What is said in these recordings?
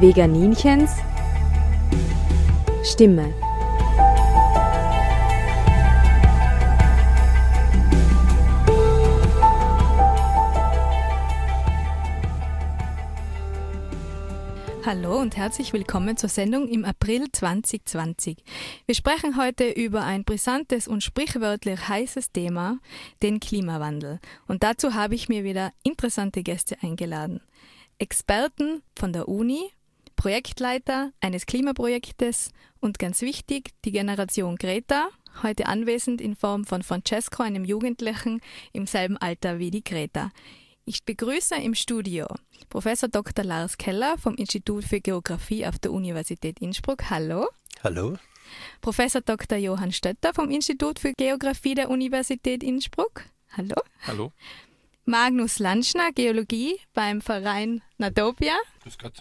Veganinchens Stimme. Hallo und herzlich willkommen zur Sendung im April 2020. Wir sprechen heute über ein brisantes und sprichwörtlich heißes Thema, den Klimawandel. Und dazu habe ich mir wieder interessante Gäste eingeladen. Experten von der Uni, Projektleiter eines Klimaprojektes und ganz wichtig, die Generation Greta, heute anwesend in Form von Francesco, einem Jugendlichen im selben Alter wie die Greta. Ich begrüße im Studio Professor Dr. Lars Keller vom Institut für Geografie auf der Universität Innsbruck. Hallo. Hallo. Professor Dr. Johann Stötter vom Institut für Geografie der Universität Innsbruck. Hallo. Hallo. Magnus Lanschner, Geologie beim Verein Natopia. Grüß Gott.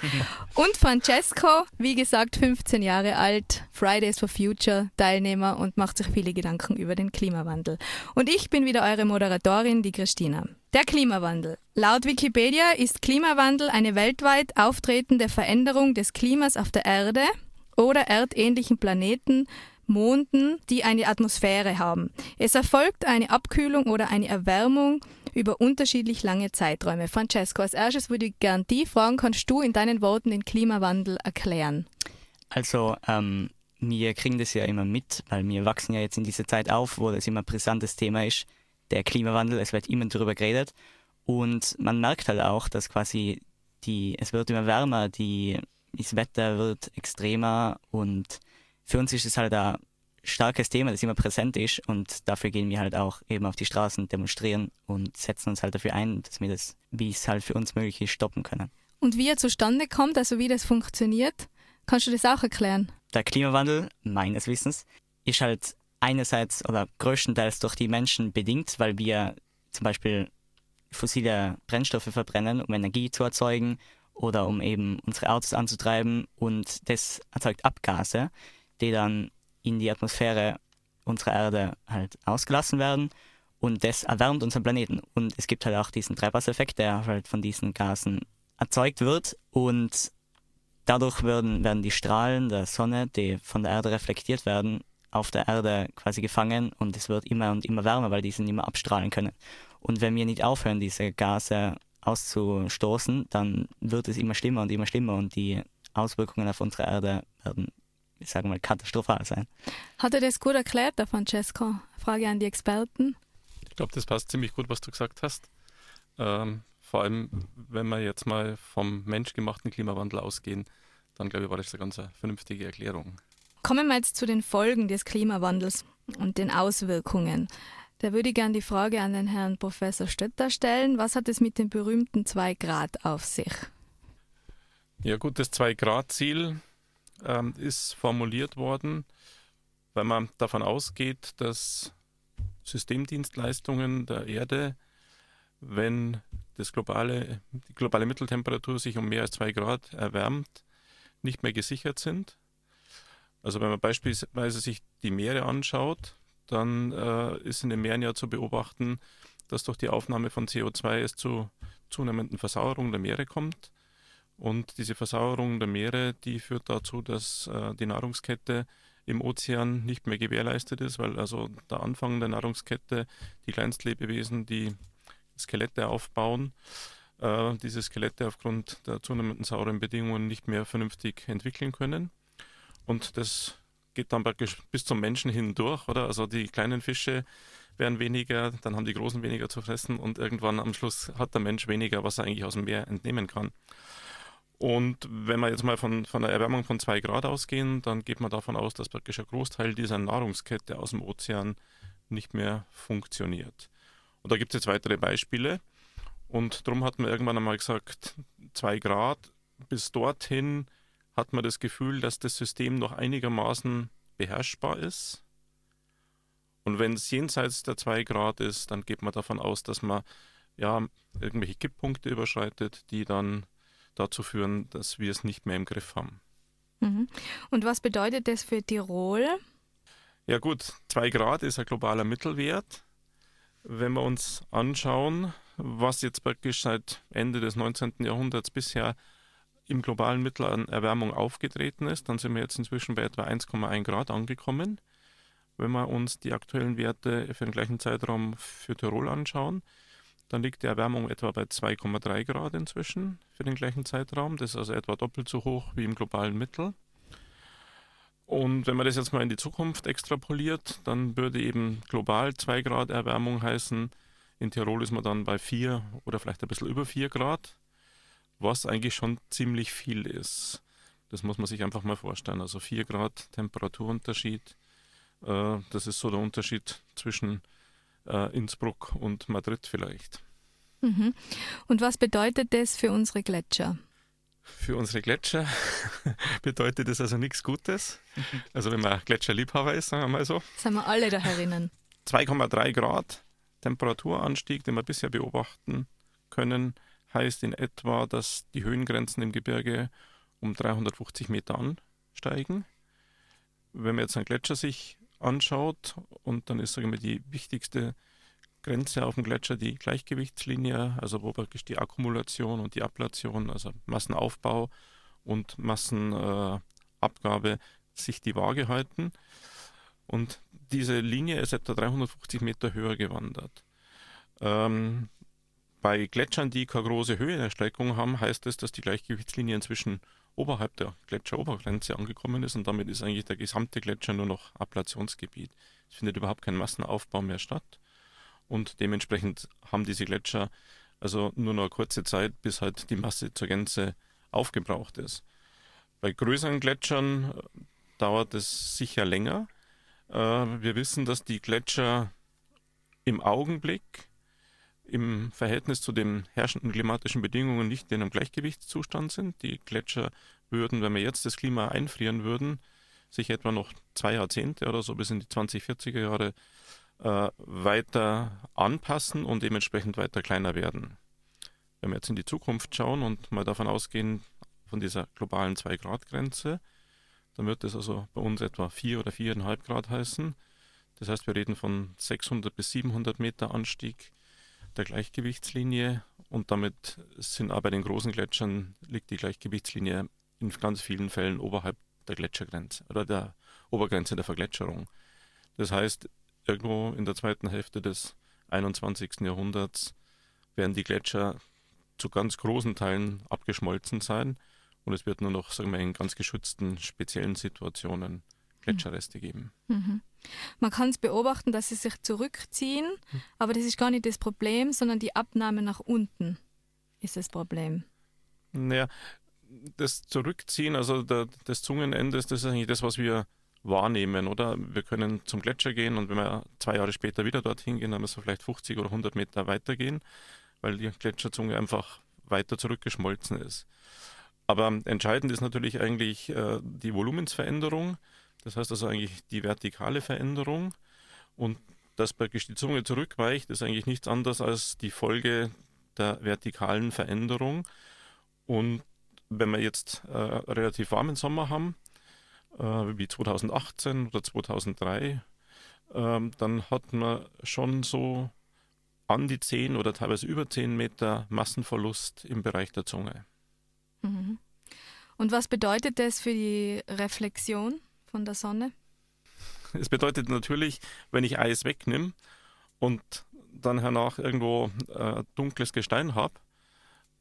und Francesco, wie gesagt, 15 Jahre alt, Fridays for Future Teilnehmer und macht sich viele Gedanken über den Klimawandel. Und ich bin wieder eure Moderatorin, die Christina. Der Klimawandel. Laut Wikipedia ist Klimawandel eine weltweit auftretende Veränderung des Klimas auf der Erde oder erdähnlichen Planeten Monden, die eine Atmosphäre haben. Es erfolgt eine Abkühlung oder eine Erwärmung über unterschiedlich lange Zeiträume. Francesco, als erstes würde ich gerne die fragen, kannst du in deinen Worten den Klimawandel erklären? Also, ähm, wir kriegen das ja immer mit, weil wir wachsen ja jetzt in dieser Zeit auf, wo das immer ein brisantes Thema ist, der Klimawandel, es wird immer darüber geredet und man merkt halt auch, dass quasi die, es wird immer wärmer, die, das Wetter wird extremer und für uns ist es halt ein starkes Thema, das immer präsent ist und dafür gehen wir halt auch eben auf die Straßen, demonstrieren und setzen uns halt dafür ein, dass wir das, wie es halt für uns möglich ist, stoppen können. Und wie er zustande kommt, also wie das funktioniert, kannst du das auch erklären? Der Klimawandel, meines Wissens, ist halt einerseits oder größtenteils durch die Menschen bedingt, weil wir zum Beispiel fossile Brennstoffe verbrennen, um Energie zu erzeugen oder um eben unsere Autos anzutreiben und das erzeugt Abgase, die dann in die Atmosphäre unserer Erde halt ausgelassen werden und das erwärmt unseren Planeten. Und es gibt halt auch diesen Treibhauseffekt, der halt von diesen Gasen erzeugt wird und dadurch werden, werden die Strahlen der Sonne, die von der Erde reflektiert werden, auf der Erde quasi gefangen und es wird immer und immer wärmer, weil die sind immer abstrahlen können. Und wenn wir nicht aufhören, diese Gase auszustoßen, dann wird es immer schlimmer und immer schlimmer und die Auswirkungen auf unsere Erde werden ich sage mal, katastrophal sein. Hat er das gut erklärt, der Francesco? Frage an die Experten. Ich glaube, das passt ziemlich gut, was du gesagt hast. Ähm, vor allem, wenn wir jetzt mal vom menschgemachten Klimawandel ausgehen, dann glaube ich, war das eine ganz vernünftige Erklärung. Kommen wir jetzt zu den Folgen des Klimawandels und den Auswirkungen. Da würde ich gerne die Frage an den Herrn Professor Stötter stellen. Was hat es mit dem berühmten 2-Grad auf sich? Ja gut, das 2-Grad-Ziel ähm, ist formuliert worden, weil man davon ausgeht, dass Systemdienstleistungen der Erde, wenn das globale, die globale Mitteltemperatur sich um mehr als zwei Grad erwärmt, nicht mehr gesichert sind. Also wenn man beispielsweise sich die Meere anschaut, dann äh, ist in den Meeren ja zu beobachten, dass durch die Aufnahme von CO2 es zu zunehmenden Versauerung der Meere kommt. Und diese Versauerung der Meere, die führt dazu, dass äh, die Nahrungskette im Ozean nicht mehr gewährleistet ist, weil also der Anfang der Nahrungskette, die Kleinstlebewesen, die Skelette aufbauen, äh, diese Skelette aufgrund der zunehmenden sauren Bedingungen nicht mehr vernünftig entwickeln können. Und das geht dann praktisch bis zum Menschen hindurch, oder? Also die kleinen Fische werden weniger, dann haben die großen weniger zu fressen und irgendwann am Schluss hat der Mensch weniger, was er eigentlich aus dem Meer entnehmen kann. Und wenn wir jetzt mal von, von einer Erwärmung von zwei Grad ausgehen, dann geht man davon aus, dass praktisch ein Großteil dieser Nahrungskette aus dem Ozean nicht mehr funktioniert. Und da gibt es jetzt weitere Beispiele. Und darum hat man irgendwann einmal gesagt, zwei Grad, bis dorthin hat man das Gefühl, dass das System noch einigermaßen beherrschbar ist. Und wenn es jenseits der zwei Grad ist, dann geht man davon aus, dass man ja irgendwelche Kipppunkte überschreitet, die dann dazu führen, dass wir es nicht mehr im Griff haben. Mhm. Und was bedeutet das für Tirol? Ja gut, 2 Grad ist ein globaler Mittelwert. Wenn wir uns anschauen, was jetzt praktisch seit Ende des 19. Jahrhunderts bisher im globalen Mittel an Erwärmung aufgetreten ist, dann sind wir jetzt inzwischen bei etwa 1,1 Grad angekommen. Wenn wir uns die aktuellen Werte für den gleichen Zeitraum für Tirol anschauen, dann liegt die Erwärmung etwa bei 2,3 Grad inzwischen für den gleichen Zeitraum. Das ist also etwa doppelt so hoch wie im globalen Mittel. Und wenn man das jetzt mal in die Zukunft extrapoliert, dann würde eben global 2 Grad Erwärmung heißen, in Tirol ist man dann bei 4 oder vielleicht ein bisschen über 4 Grad, was eigentlich schon ziemlich viel ist. Das muss man sich einfach mal vorstellen. Also 4 Grad Temperaturunterschied, äh, das ist so der Unterschied zwischen äh, Innsbruck und Madrid vielleicht. Mhm. Und was bedeutet das für unsere Gletscher? Für unsere Gletscher bedeutet das also nichts Gutes. Also wenn man Gletscherliebhaber ist, sagen wir mal so. Sind wir alle da herinnen. 2,3 Grad Temperaturanstieg, den wir bisher beobachten können, heißt in etwa, dass die Höhengrenzen im Gebirge um 350 Meter ansteigen. Wenn man jetzt einen Gletscher sich anschaut und dann ist sagen wir, die wichtigste Grenze auf dem Gletscher die Gleichgewichtslinie, also wo praktisch die Akkumulation und die Ablation, also Massenaufbau und Massenabgabe äh, sich die Waage halten. Und diese Linie ist etwa 350 Meter höher gewandert. Ähm, bei Gletschern, die keine große Höhenerstreckung haben, heißt es, dass die Gleichgewichtslinie inzwischen oberhalb der Gletscherobergrenze angekommen ist und damit ist eigentlich der gesamte Gletscher nur noch Ablationsgebiet. Es findet überhaupt kein Massenaufbau mehr statt und dementsprechend haben diese Gletscher also nur noch eine kurze Zeit, bis halt die Masse zur Gänze aufgebraucht ist. Bei größeren Gletschern äh, dauert es sicher länger. Äh, wir wissen, dass die Gletscher im Augenblick im Verhältnis zu den herrschenden klimatischen Bedingungen nicht in einem Gleichgewichtszustand sind. Die Gletscher würden, wenn wir jetzt das Klima einfrieren würden, sich etwa noch zwei Jahrzehnte oder so bis in die 2040er Jahre äh, weiter anpassen und dementsprechend weiter kleiner werden. Wenn wir jetzt in die Zukunft schauen und mal davon ausgehen, von dieser globalen 2-Grad-Grenze, dann wird das also bei uns etwa 4 oder 4,5 Grad heißen. Das heißt, wir reden von 600 bis 700 Meter Anstieg der Gleichgewichtslinie und damit sind aber bei den großen Gletschern liegt die Gleichgewichtslinie in ganz vielen Fällen oberhalb der Gletschergrenze oder der Obergrenze der Vergletscherung. Das heißt, irgendwo in der zweiten Hälfte des 21. Jahrhunderts werden die Gletscher zu ganz großen Teilen abgeschmolzen sein und es wird nur noch, sagen wir, in ganz geschützten, speziellen Situationen Gletscherreste geben. Mhm. Man kann es beobachten, dass sie sich zurückziehen, mhm. aber das ist gar nicht das Problem, sondern die Abnahme nach unten ist das Problem. Naja, das Zurückziehen, also der, des Zungenendes, das ist eigentlich das, was wir wahrnehmen, oder? Wir können zum Gletscher gehen und wenn wir zwei Jahre später wieder dorthin gehen, dann müssen wir vielleicht 50 oder 100 Meter weitergehen, weil die Gletscherzunge einfach weiter zurückgeschmolzen ist. Aber entscheidend ist natürlich eigentlich äh, die Volumensveränderung, das heißt also eigentlich die vertikale Veränderung und dass praktisch die Zunge zurückweicht, ist eigentlich nichts anderes als die Folge der vertikalen Veränderung. Und wenn wir jetzt äh, relativ warmen Sommer haben, äh, wie 2018 oder 2003, ähm, dann hat man schon so an die 10 oder teilweise über 10 Meter Massenverlust im Bereich der Zunge. Mhm. Und was bedeutet das für die Reflexion von der Sonne? Es bedeutet natürlich, wenn ich Eis wegnehme und dann hernach irgendwo äh, dunkles Gestein habe,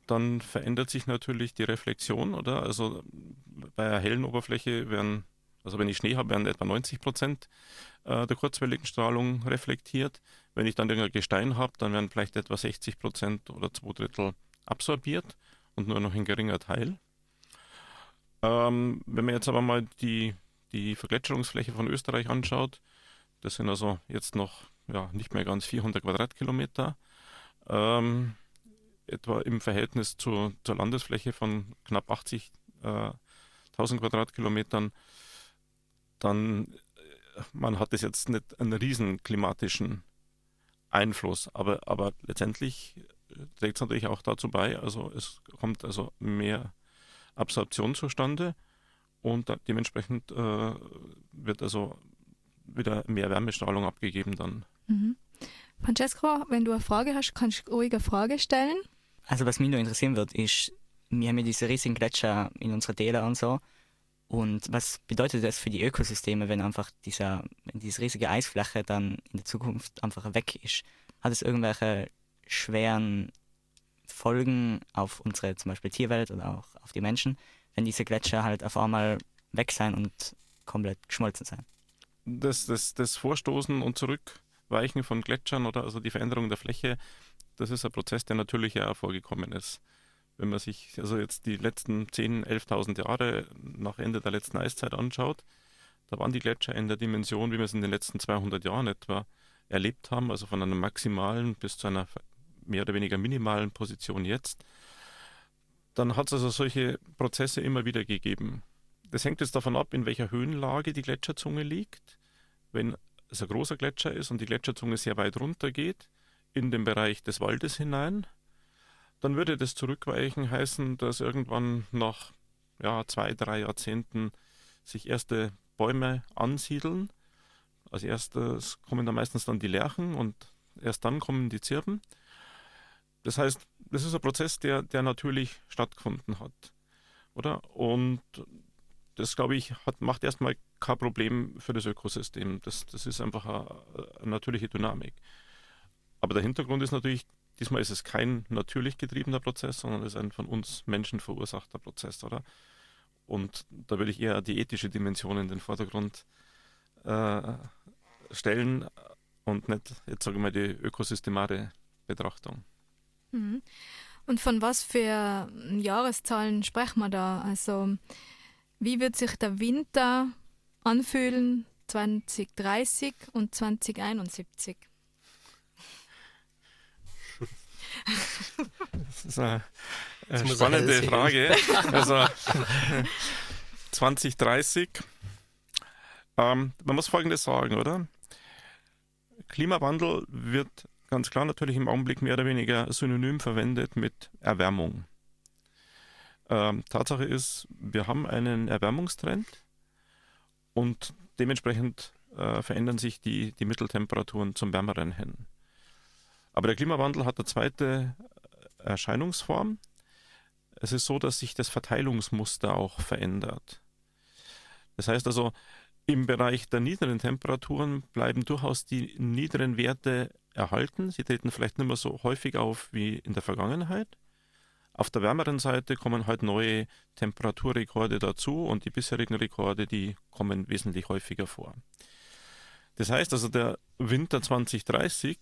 dann verändert sich natürlich die Reflexion, oder? Also bei einer hellen Oberfläche werden, also wenn ich Schnee habe, werden etwa 90 Prozent äh, der kurzwelligen Strahlung reflektiert. Wenn ich dann irgendein Gestein habe, dann werden vielleicht etwa 60 Prozent oder zwei Drittel absorbiert und nur noch ein geringer Teil. Ähm, wenn man jetzt aber mal die, die Vergletscherungsfläche von Österreich anschaut, das sind also jetzt noch ja, nicht mehr ganz 400 Quadratkilometer. Ähm, etwa im Verhältnis zu, zur Landesfläche von knapp 80.000 äh, Quadratkilometern, dann äh, man hat es jetzt nicht einen riesen klimatischen Einfluss, aber, aber letztendlich äh, trägt es natürlich auch dazu bei, also es kommt also mehr Absorption zustande und dementsprechend äh, wird also wieder mehr Wärmestrahlung abgegeben dann. Mhm. Francesco, wenn du eine Frage hast, kannst du ruhig eine Frage stellen. Also was mich noch interessieren wird, ist, wir haben ja diese riesigen Gletscher in unserer Täler und so. Und was bedeutet das für die Ökosysteme, wenn einfach dieser, wenn diese riesige Eisfläche dann in der Zukunft einfach weg ist? Hat es irgendwelche schweren Folgen auf unsere zum Beispiel Tierwelt oder auch auf die Menschen, wenn diese Gletscher halt auf einmal weg sein und komplett geschmolzen sein? Das, das, das Vorstoßen und Zurückweichen von Gletschern oder also die Veränderung der Fläche, das ist ein Prozess, der natürlich ja vorgekommen ist wenn man sich also jetzt die letzten 10.000, 11.000 Jahre nach Ende der letzten Eiszeit anschaut, da waren die Gletscher in der Dimension, wie wir es in den letzten 200 Jahren etwa erlebt haben, also von einer maximalen bis zu einer mehr oder weniger minimalen Position jetzt. Dann hat es also solche Prozesse immer wieder gegeben. Das hängt jetzt davon ab, in welcher Höhenlage die Gletscherzunge liegt. Wenn es ein großer Gletscher ist und die Gletscherzunge sehr weit runter geht, in den Bereich des Waldes hinein, dann würde das Zurückweichen heißen, dass irgendwann nach ja, zwei, drei Jahrzehnten sich erste Bäume ansiedeln. Als erstes kommen da meistens dann die Lärchen und erst dann kommen die Zirben. Das heißt, das ist ein Prozess, der, der natürlich stattgefunden hat. Oder? Und das, glaube ich, hat, macht erstmal kein Problem für das Ökosystem. Das, das ist einfach eine, eine natürliche Dynamik. Aber der Hintergrund ist natürlich Diesmal ist es kein natürlich getriebener Prozess, sondern es ist ein von uns Menschen verursachter Prozess, oder? Und da würde ich eher die ethische Dimension in den Vordergrund äh, stellen und nicht, jetzt sage ich mal, die ökosystemare Betrachtung. Mhm. Und von was für Jahreszahlen sprechen wir da? Also, wie wird sich der Winter anfühlen 2030 und 2071? Das ist eine, eine spannende Frage. Also 2030. Ähm, man muss Folgendes sagen, oder? Klimawandel wird ganz klar natürlich im Augenblick mehr oder weniger synonym verwendet mit Erwärmung. Ähm, Tatsache ist, wir haben einen Erwärmungstrend und dementsprechend äh, verändern sich die, die Mitteltemperaturen zum Wärmeren hin. Aber der Klimawandel hat eine zweite Erscheinungsform. Es ist so, dass sich das Verteilungsmuster auch verändert. Das heißt also, im Bereich der niederen Temperaturen bleiben durchaus die niederen Werte erhalten. Sie treten vielleicht nicht mehr so häufig auf wie in der Vergangenheit. Auf der wärmeren Seite kommen halt neue Temperaturrekorde dazu und die bisherigen Rekorde, die kommen wesentlich häufiger vor. Das heißt also, der Winter 2030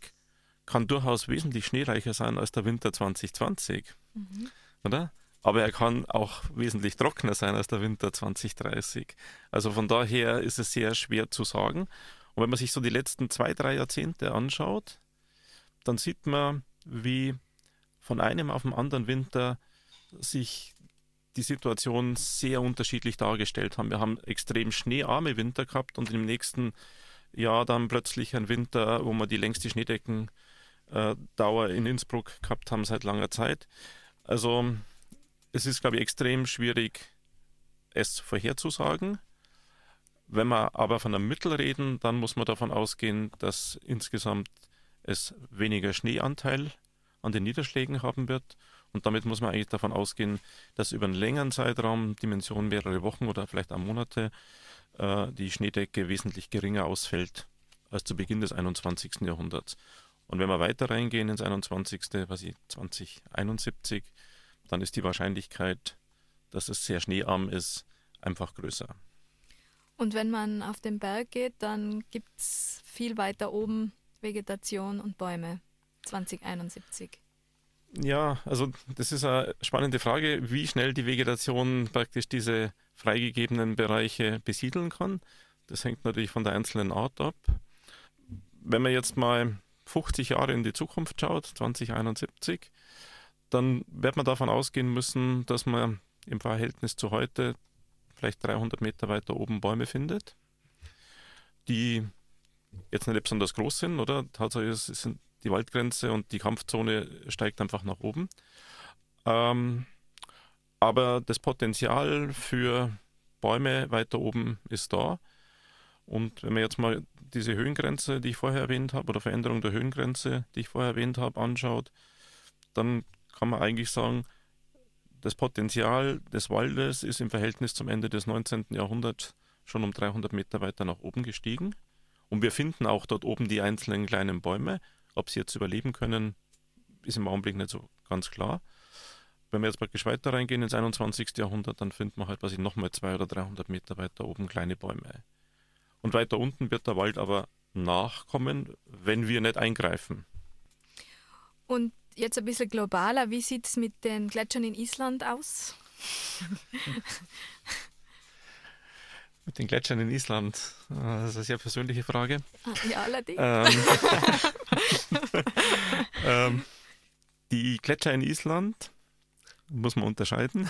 kann durchaus wesentlich schneereicher sein als der Winter 2020. Mhm. Oder? Aber er kann auch wesentlich trockener sein als der Winter 2030. Also von daher ist es sehr schwer zu sagen. Und wenn man sich so die letzten zwei, drei Jahrzehnte anschaut, dann sieht man, wie von einem auf den anderen Winter sich die Situation sehr unterschiedlich dargestellt haben. Wir haben extrem schneearme Winter gehabt und im nächsten Jahr dann plötzlich ein Winter, wo man die längste Schneedecken äh, in Innsbruck gehabt haben seit langer Zeit. Also es ist, glaube ich, extrem schwierig, es vorherzusagen. Wenn wir aber von einem Mittel reden, dann muss man davon ausgehen, dass insgesamt es weniger Schneeanteil an den Niederschlägen haben wird. Und damit muss man eigentlich davon ausgehen, dass über einen längeren Zeitraum, Dimension mehrere Wochen oder vielleicht auch Monate, äh, die Schneedecke wesentlich geringer ausfällt als zu Beginn des 21. Jahrhunderts. Und wenn wir weiter reingehen ins 21., was ich 2071, dann ist die Wahrscheinlichkeit, dass es sehr schneearm ist, einfach größer. Und wenn man auf den Berg geht, dann gibt es viel weiter oben Vegetation und Bäume 2071. Ja, also das ist eine spannende Frage, wie schnell die Vegetation praktisch diese freigegebenen Bereiche besiedeln kann. Das hängt natürlich von der einzelnen Art ab. Wenn man jetzt mal 50 Jahre in die Zukunft schaut, 2071, dann wird man davon ausgehen müssen, dass man im Verhältnis zu heute vielleicht 300 Meter weiter oben Bäume findet, die jetzt nicht besonders groß sind, oder? Tatsache ist, ist die Waldgrenze und die Kampfzone steigt einfach nach oben. Ähm, aber das Potenzial für Bäume weiter oben ist da. Und wenn man jetzt mal diese Höhengrenze, die ich vorher erwähnt habe, oder Veränderung der Höhengrenze, die ich vorher erwähnt habe, anschaut, dann kann man eigentlich sagen, das Potenzial des Waldes ist im Verhältnis zum Ende des 19. Jahrhunderts schon um 300 Meter weiter nach oben gestiegen. Und wir finden auch dort oben die einzelnen kleinen Bäume. Ob sie jetzt überleben können, ist im Augenblick nicht so ganz klar. Wenn wir jetzt praktisch weiter reingehen ins 21. Jahrhundert, dann finden wir halt, was ich nochmal 200 oder 300 Meter weiter oben kleine Bäume. Und weiter unten wird der Wald aber nachkommen, wenn wir nicht eingreifen. Und jetzt ein bisschen globaler, wie sieht es mit den Gletschern in Island aus? mit den Gletschern in Island? Ah, das ist eine sehr persönliche Frage. Ah, ja, allerdings. Ähm, ähm, die Gletscher in Island muss man unterscheiden.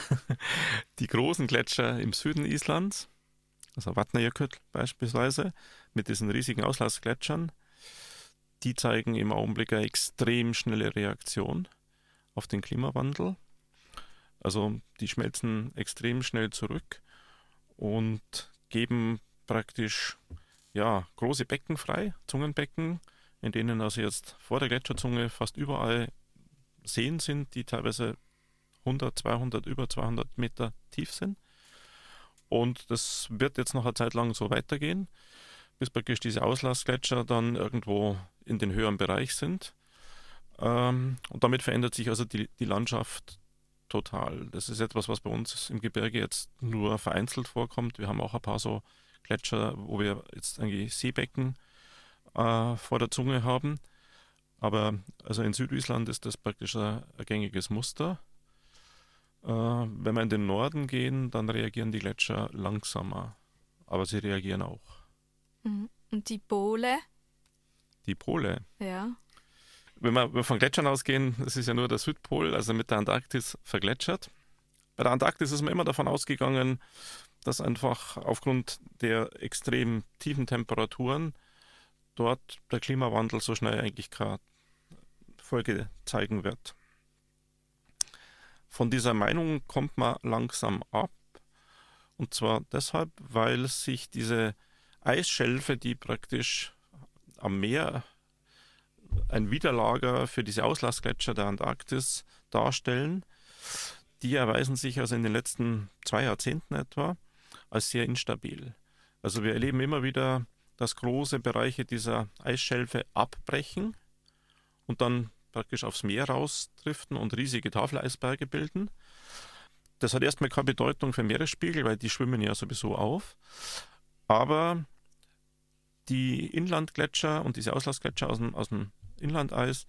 Die großen Gletscher im Süden Islands, also Vatnajökull beispielsweise, mit diesen riesigen Auslassgletschern, die zeigen im Augenblick eine extrem schnelle Reaktion auf den Klimawandel. Also die schmelzen extrem schnell zurück und geben praktisch ja, große Becken frei, Zungenbecken, in denen also jetzt vor der Gletscherzunge fast überall Seen sind, die teilweise 100, 200, über 200 Meter tief sind. Und das wird jetzt noch eine Zeit lang so weitergehen, bis praktisch diese Auslassgletscher dann irgendwo in den höheren Bereich sind. Ähm, und damit verändert sich also die, die Landschaft total. Das ist etwas, was bei uns im Gebirge jetzt nur vereinzelt vorkommt. Wir haben auch ein paar so Gletscher, wo wir jetzt eigentlich Seebecken äh, vor der Zunge haben. Aber also in Südisland ist das praktisch ein, ein gängiges Muster. Äh, wenn wir in den Norden gehen, dann reagieren die Gletscher langsamer. Aber sie reagieren auch. Mhm. Und die Pole? Die Pole? Ja. Wenn wir, wenn wir von Gletschern ausgehen, das ist ja nur der Südpol, also mit der Antarktis vergletschert. Bei der Antarktis ist man immer davon ausgegangen, dass einfach aufgrund der extrem tiefen Temperaturen dort der Klimawandel so schnell eigentlich keine Folge zeigen wird. Von dieser Meinung kommt man langsam ab. Und zwar deshalb, weil sich diese Eisschelfe, die praktisch am Meer ein Widerlager für diese Auslassgletscher der Antarktis darstellen, die erweisen sich also in den letzten zwei Jahrzehnten etwa als sehr instabil. Also wir erleben immer wieder, dass große Bereiche dieser Eisschelfe abbrechen und dann praktisch aufs Meer rausdriften und riesige Tafeleisberge bilden. Das hat erstmal keine Bedeutung für Meeresspiegel, weil die schwimmen ja sowieso auf. Aber die Inlandgletscher und diese Auslassgletscher aus dem, aus dem Inlandeis,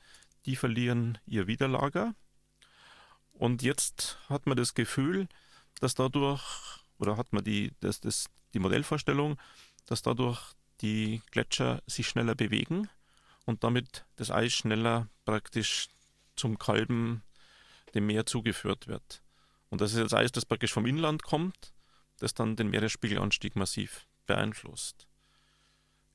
die verlieren ihr Widerlager. Und jetzt hat man das Gefühl, dass dadurch, oder hat man die, das, das, die Modellvorstellung, dass dadurch die Gletscher sich schneller bewegen und damit das Eis schneller praktisch zum Kalben dem Meer zugeführt wird. Und das ist jetzt Eis, das praktisch vom Inland kommt, das dann den Meeresspiegelanstieg massiv beeinflusst.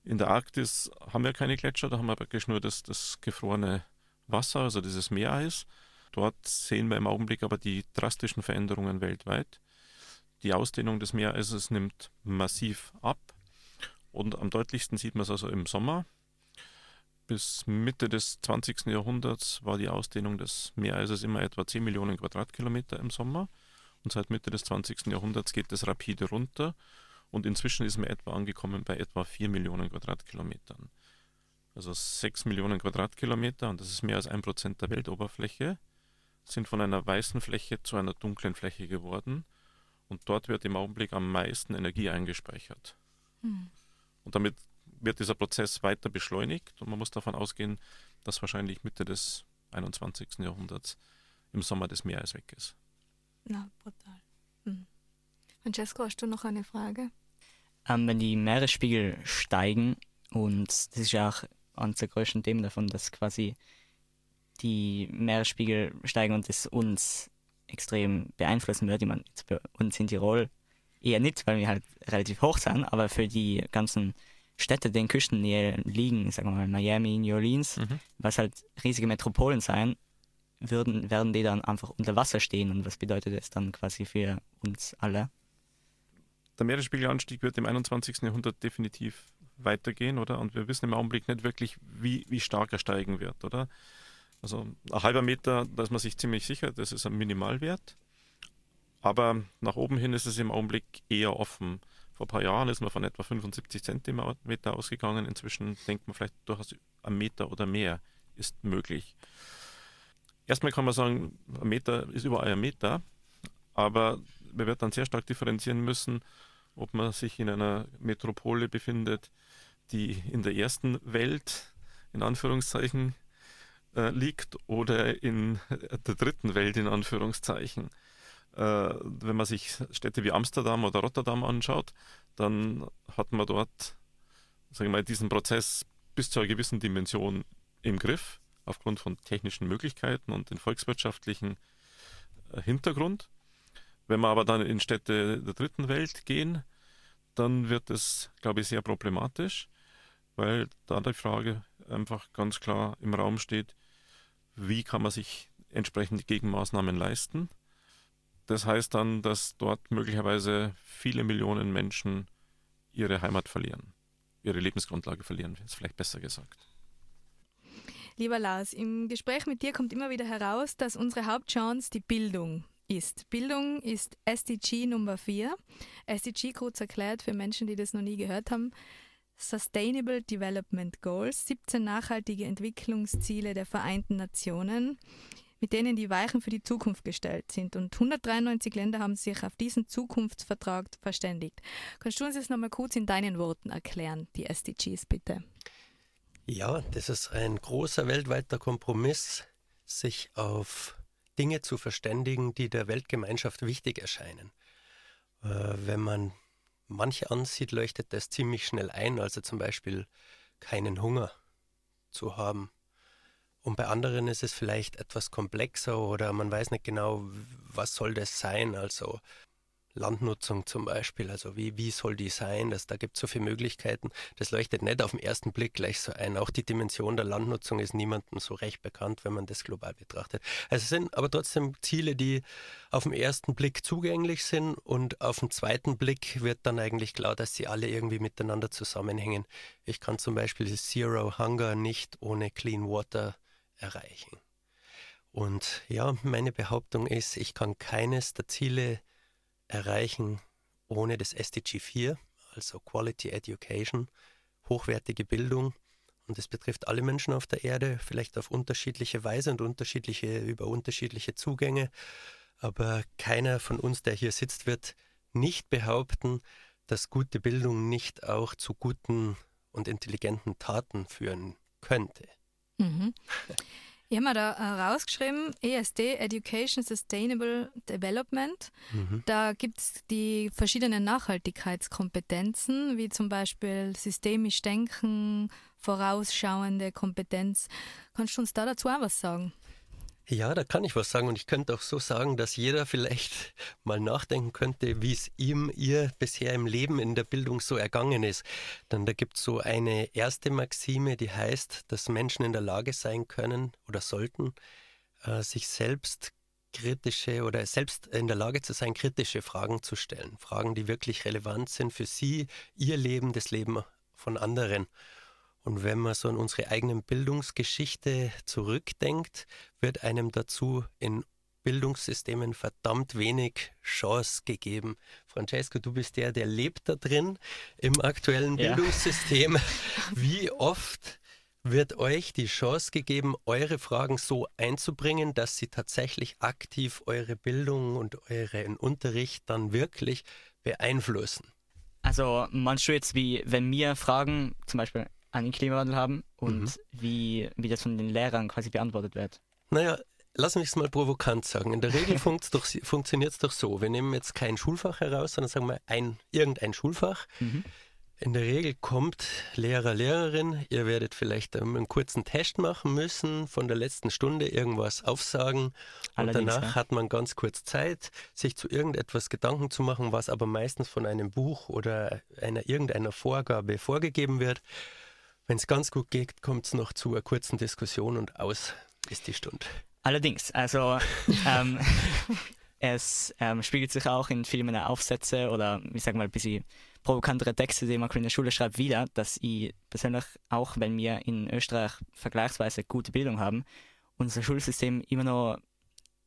In der Arktis haben wir keine Gletscher, da haben wir praktisch nur das, das gefrorene Wasser, also dieses Meereis. Dort sehen wir im Augenblick aber die drastischen Veränderungen weltweit. Die Ausdehnung des Meereises nimmt massiv ab und am deutlichsten sieht man es also im Sommer. Bis Mitte des 20. Jahrhunderts war die Ausdehnung des Meereises immer etwa 10 Millionen Quadratkilometer im Sommer. Und seit Mitte des 20. Jahrhunderts geht es rapide runter. Und inzwischen ist man etwa angekommen bei etwa 4 Millionen Quadratkilometern. Also 6 Millionen Quadratkilometer, und das ist mehr als ein Prozent der Weltoberfläche, sind von einer weißen Fläche zu einer dunklen Fläche geworden. Und dort wird im Augenblick am meisten Energie eingespeichert. Hm. Und damit wird dieser Prozess weiter beschleunigt und man muss davon ausgehen, dass wahrscheinlich Mitte des 21. Jahrhunderts im Sommer das Meer weg ist. Na, brutal. Francesco, hast du noch eine Frage? Ähm, wenn die Meeresspiegel steigen, und das ist ja auch eines der größten Themen davon, dass quasi die Meeresspiegel steigen und es uns extrem beeinflussen wird. Ich meine, bei uns in Tirol eher nicht, weil wir halt relativ hoch sind, aber für die ganzen Städte, die in Küstennähe liegen, sagen wir mal Miami, New Orleans, mhm. was halt riesige Metropolen sein, würden, werden die dann einfach unter Wasser stehen und was bedeutet das dann quasi für uns alle? Der Meeresspiegelanstieg wird im 21. Jahrhundert definitiv weitergehen, oder? Und wir wissen im Augenblick nicht wirklich, wie, wie stark er steigen wird, oder? Also ein halber Meter, da ist man sich ziemlich sicher, das ist ein Minimalwert. Aber nach oben hin ist es im Augenblick eher offen. Vor ein paar Jahren ist man von etwa 75 Zentimeter ausgegangen. Inzwischen denkt man vielleicht durchaus ein Meter oder mehr ist möglich. Erstmal kann man sagen, ein Meter ist überall ein Meter, aber man wird dann sehr stark differenzieren müssen, ob man sich in einer Metropole befindet, die in der ersten Welt, in Anführungszeichen, äh, liegt oder in der dritten Welt, in Anführungszeichen. Äh, wenn man sich Städte wie Amsterdam oder Rotterdam anschaut, dann hat man dort, sagen wir mal, diesen Prozess bis zu einer gewissen Dimension im Griff aufgrund von technischen Möglichkeiten und dem volkswirtschaftlichen äh, Hintergrund. Wenn wir aber dann in Städte der dritten Welt gehen, dann wird es, glaube ich, sehr problematisch, weil da die Frage einfach ganz klar im Raum steht, wie kann man sich entsprechende Gegenmaßnahmen leisten. Das heißt dann, dass dort möglicherweise viele Millionen Menschen ihre Heimat verlieren, ihre Lebensgrundlage verlieren, ist vielleicht besser gesagt. Lieber Lars, im Gespräch mit dir kommt immer wieder heraus, dass unsere Hauptchance die Bildung ist. Bildung ist SDG Nummer 4. SDG kurz erklärt für Menschen, die das noch nie gehört haben. Sustainable Development Goals, 17 nachhaltige Entwicklungsziele der Vereinten Nationen, mit denen die Weichen für die Zukunft gestellt sind. Und 193 Länder haben sich auf diesen Zukunftsvertrag verständigt. Kannst du uns das nochmal kurz in deinen Worten erklären, die SDGs bitte? Ja, das ist ein großer weltweiter Kompromiss, sich auf Dinge zu verständigen, die der Weltgemeinschaft wichtig erscheinen. Äh, wenn man manche ansieht, leuchtet das ziemlich schnell ein, also zum Beispiel keinen Hunger zu haben. Und bei anderen ist es vielleicht etwas komplexer oder man weiß nicht genau, was soll das sein. Also Landnutzung zum Beispiel, also wie, wie soll die sein? Das, da gibt es so viele Möglichkeiten. Das leuchtet nicht auf den ersten Blick gleich so ein. Auch die Dimension der Landnutzung ist niemandem so recht bekannt, wenn man das global betrachtet. Also es sind aber trotzdem Ziele, die auf den ersten Blick zugänglich sind und auf den zweiten Blick wird dann eigentlich klar, dass sie alle irgendwie miteinander zusammenhängen. Ich kann zum Beispiel Zero Hunger nicht ohne Clean Water erreichen. Und ja, meine Behauptung ist, ich kann keines der Ziele erreichen ohne das SDG 4, also Quality Education, hochwertige Bildung. Und das betrifft alle Menschen auf der Erde, vielleicht auf unterschiedliche Weise und unterschiedliche, über unterschiedliche Zugänge. Aber keiner von uns, der hier sitzt, wird nicht behaupten, dass gute Bildung nicht auch zu guten und intelligenten Taten führen könnte. Mhm. Ich habe mir da äh, rausgeschrieben, ESD, Education Sustainable Development. Mhm. Da gibt es die verschiedenen Nachhaltigkeitskompetenzen, wie zum Beispiel systemisch denken, vorausschauende Kompetenz. Kannst du uns da dazu auch was sagen? Ja, da kann ich was sagen und ich könnte auch so sagen, dass jeder vielleicht mal nachdenken könnte, wie es ihm, ihr bisher im Leben in der Bildung so ergangen ist. Denn da gibt es so eine erste Maxime, die heißt, dass Menschen in der Lage sein können oder sollten, äh, sich selbst kritische oder selbst in der Lage zu sein, kritische Fragen zu stellen. Fragen, die wirklich relevant sind für sie, ihr Leben, das Leben von anderen. Und wenn man so an unsere eigenen Bildungsgeschichte zurückdenkt, wird einem dazu in Bildungssystemen verdammt wenig Chance gegeben. Francesco, du bist der, der lebt da drin im aktuellen ja. Bildungssystem. Wie oft wird euch die Chance gegeben, eure Fragen so einzubringen, dass sie tatsächlich aktiv eure Bildung und euren Unterricht dann wirklich beeinflussen? Also du jetzt, wie wenn wir Fragen, zum Beispiel an den Klimawandel haben und mhm. wie, wie das von den Lehrern quasi beantwortet wird. Naja, lass mich es mal provokant sagen. In der Regel funktioniert es doch so. Wir nehmen jetzt kein Schulfach heraus, sondern sagen wir ein, irgendein Schulfach. Mhm. In der Regel kommt Lehrer, Lehrerin, ihr werdet vielleicht einen kurzen Test machen müssen, von der letzten Stunde irgendwas aufsagen Allerdings, und danach ja. hat man ganz kurz Zeit, sich zu irgendetwas Gedanken zu machen, was aber meistens von einem Buch oder einer irgendeiner Vorgabe vorgegeben wird. Wenn es ganz gut geht, kommt es noch zu einer kurzen Diskussion und aus ist die Stunde. Allerdings, also ähm, es ähm, spiegelt sich auch in Filmen Aufsätze oder ich sag mal ein bisschen provokantere Texte, die man in der Schule schreibt, wieder, dass ich persönlich, auch wenn wir in Österreich vergleichsweise gute Bildung haben, unser Schulsystem immer noch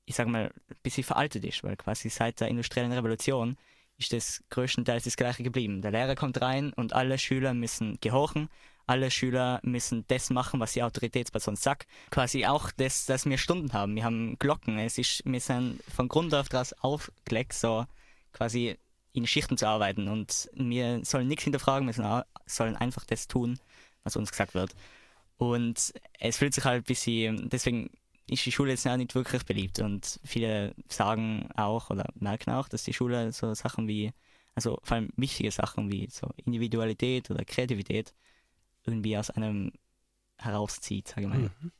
ich sage mal, ein bisschen veraltet ist, weil quasi seit der industriellen Revolution ist das größtenteils das gleiche geblieben. Der Lehrer kommt rein und alle Schüler müssen gehorchen, alle Schüler müssen das machen, was die Autoritätsperson sagt. Quasi auch das, dass wir Stunden haben. Wir haben Glocken. Es ist, wir sind von Grund auf draus aufgelegt, so quasi in Schichten zu arbeiten. Und wir sollen nichts hinterfragen, wir sollen einfach das tun, was uns gesagt wird. Und es fühlt sich halt ein bisschen, deswegen ist die Schule jetzt auch nicht wirklich beliebt. Und viele sagen auch oder merken auch, dass die Schule so Sachen wie, also vor allem wichtige Sachen wie so Individualität oder Kreativität irgendwie aus einem herauszieht, sage ich mal. Mhm.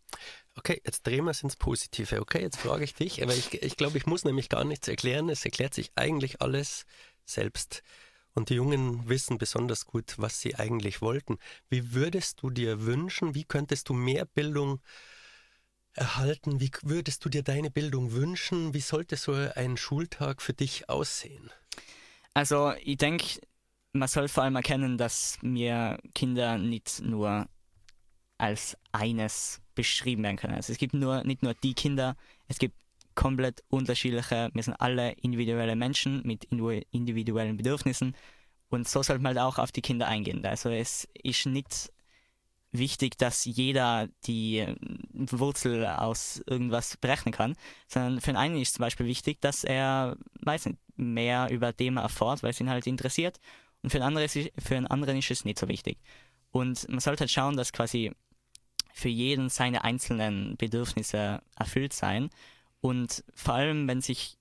Okay, jetzt drehen wir es ins Positive. Okay, jetzt frage ich dich, aber ich, ich glaube, ich muss nämlich gar nichts erklären. Es erklärt sich eigentlich alles selbst. Und die Jungen wissen besonders gut, was sie eigentlich wollten. Wie würdest du dir wünschen, wie könntest du mehr Bildung erhalten? Wie würdest du dir deine Bildung wünschen? Wie sollte so ein Schultag für dich aussehen? Also ich denke, man soll vor allem erkennen, dass mir Kinder nicht nur als eines beschrieben werden können. Also es gibt nur nicht nur die Kinder, es gibt komplett unterschiedliche, wir sind alle individuelle Menschen mit individuellen Bedürfnissen und so sollte man halt auch auf die Kinder eingehen. Also es ist nicht wichtig, dass jeder die Wurzel aus irgendwas berechnen kann, sondern für den einen ist zum Beispiel wichtig, dass er weiß nicht, mehr über Thema erfährt, weil es ihn halt interessiert und für einen, anderen ist, für einen anderen ist es nicht so wichtig. Und man sollte halt schauen, dass quasi für jeden seine einzelnen Bedürfnisse erfüllt sein. Und vor allem, wenn sich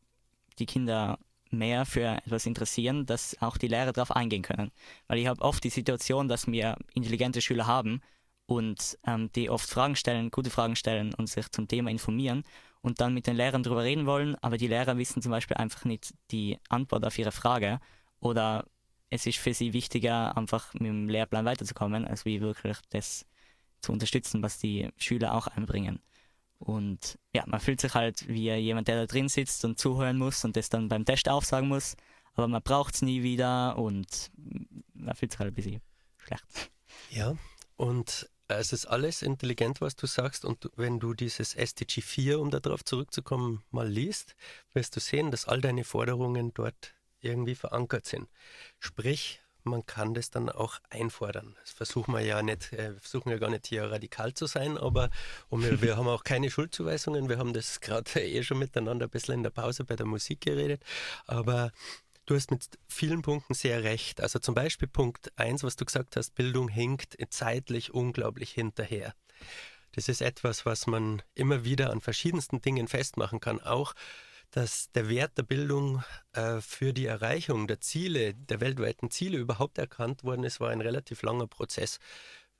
die Kinder mehr für etwas interessieren, dass auch die Lehrer darauf eingehen können. Weil ich habe oft die Situation, dass wir intelligente Schüler haben und ähm, die oft Fragen stellen, gute Fragen stellen und sich zum Thema informieren und dann mit den Lehrern darüber reden wollen, aber die Lehrer wissen zum Beispiel einfach nicht die Antwort auf ihre Frage oder es ist für sie wichtiger, einfach mit dem Lehrplan weiterzukommen, als wie wirklich das zu unterstützen, was die Schüler auch einbringen. Und ja, man fühlt sich halt wie jemand, der da drin sitzt und zuhören muss und das dann beim Test aufsagen muss, aber man braucht es nie wieder und man fühlt sich halt ein bisschen schlecht. Ja, und es ist alles intelligent, was du sagst. Und wenn du dieses SDG 4, um darauf zurückzukommen, mal liest, wirst du sehen, dass all deine Forderungen dort irgendwie verankert sind. Sprich, man kann das dann auch einfordern. Das versuchen wir ja nicht, äh, versuchen ja gar nicht hier radikal zu sein, aber wir, wir haben auch keine Schuldzuweisungen. Wir haben das gerade eh schon miteinander ein bisschen in der Pause bei der Musik geredet. Aber du hast mit vielen Punkten sehr recht. Also zum Beispiel Punkt 1, was du gesagt hast, Bildung hinkt zeitlich unglaublich hinterher. Das ist etwas, was man immer wieder an verschiedensten Dingen festmachen kann. Auch dass der Wert der Bildung äh, für die Erreichung der Ziele, der weltweiten Ziele überhaupt erkannt worden ist, war ein relativ langer Prozess.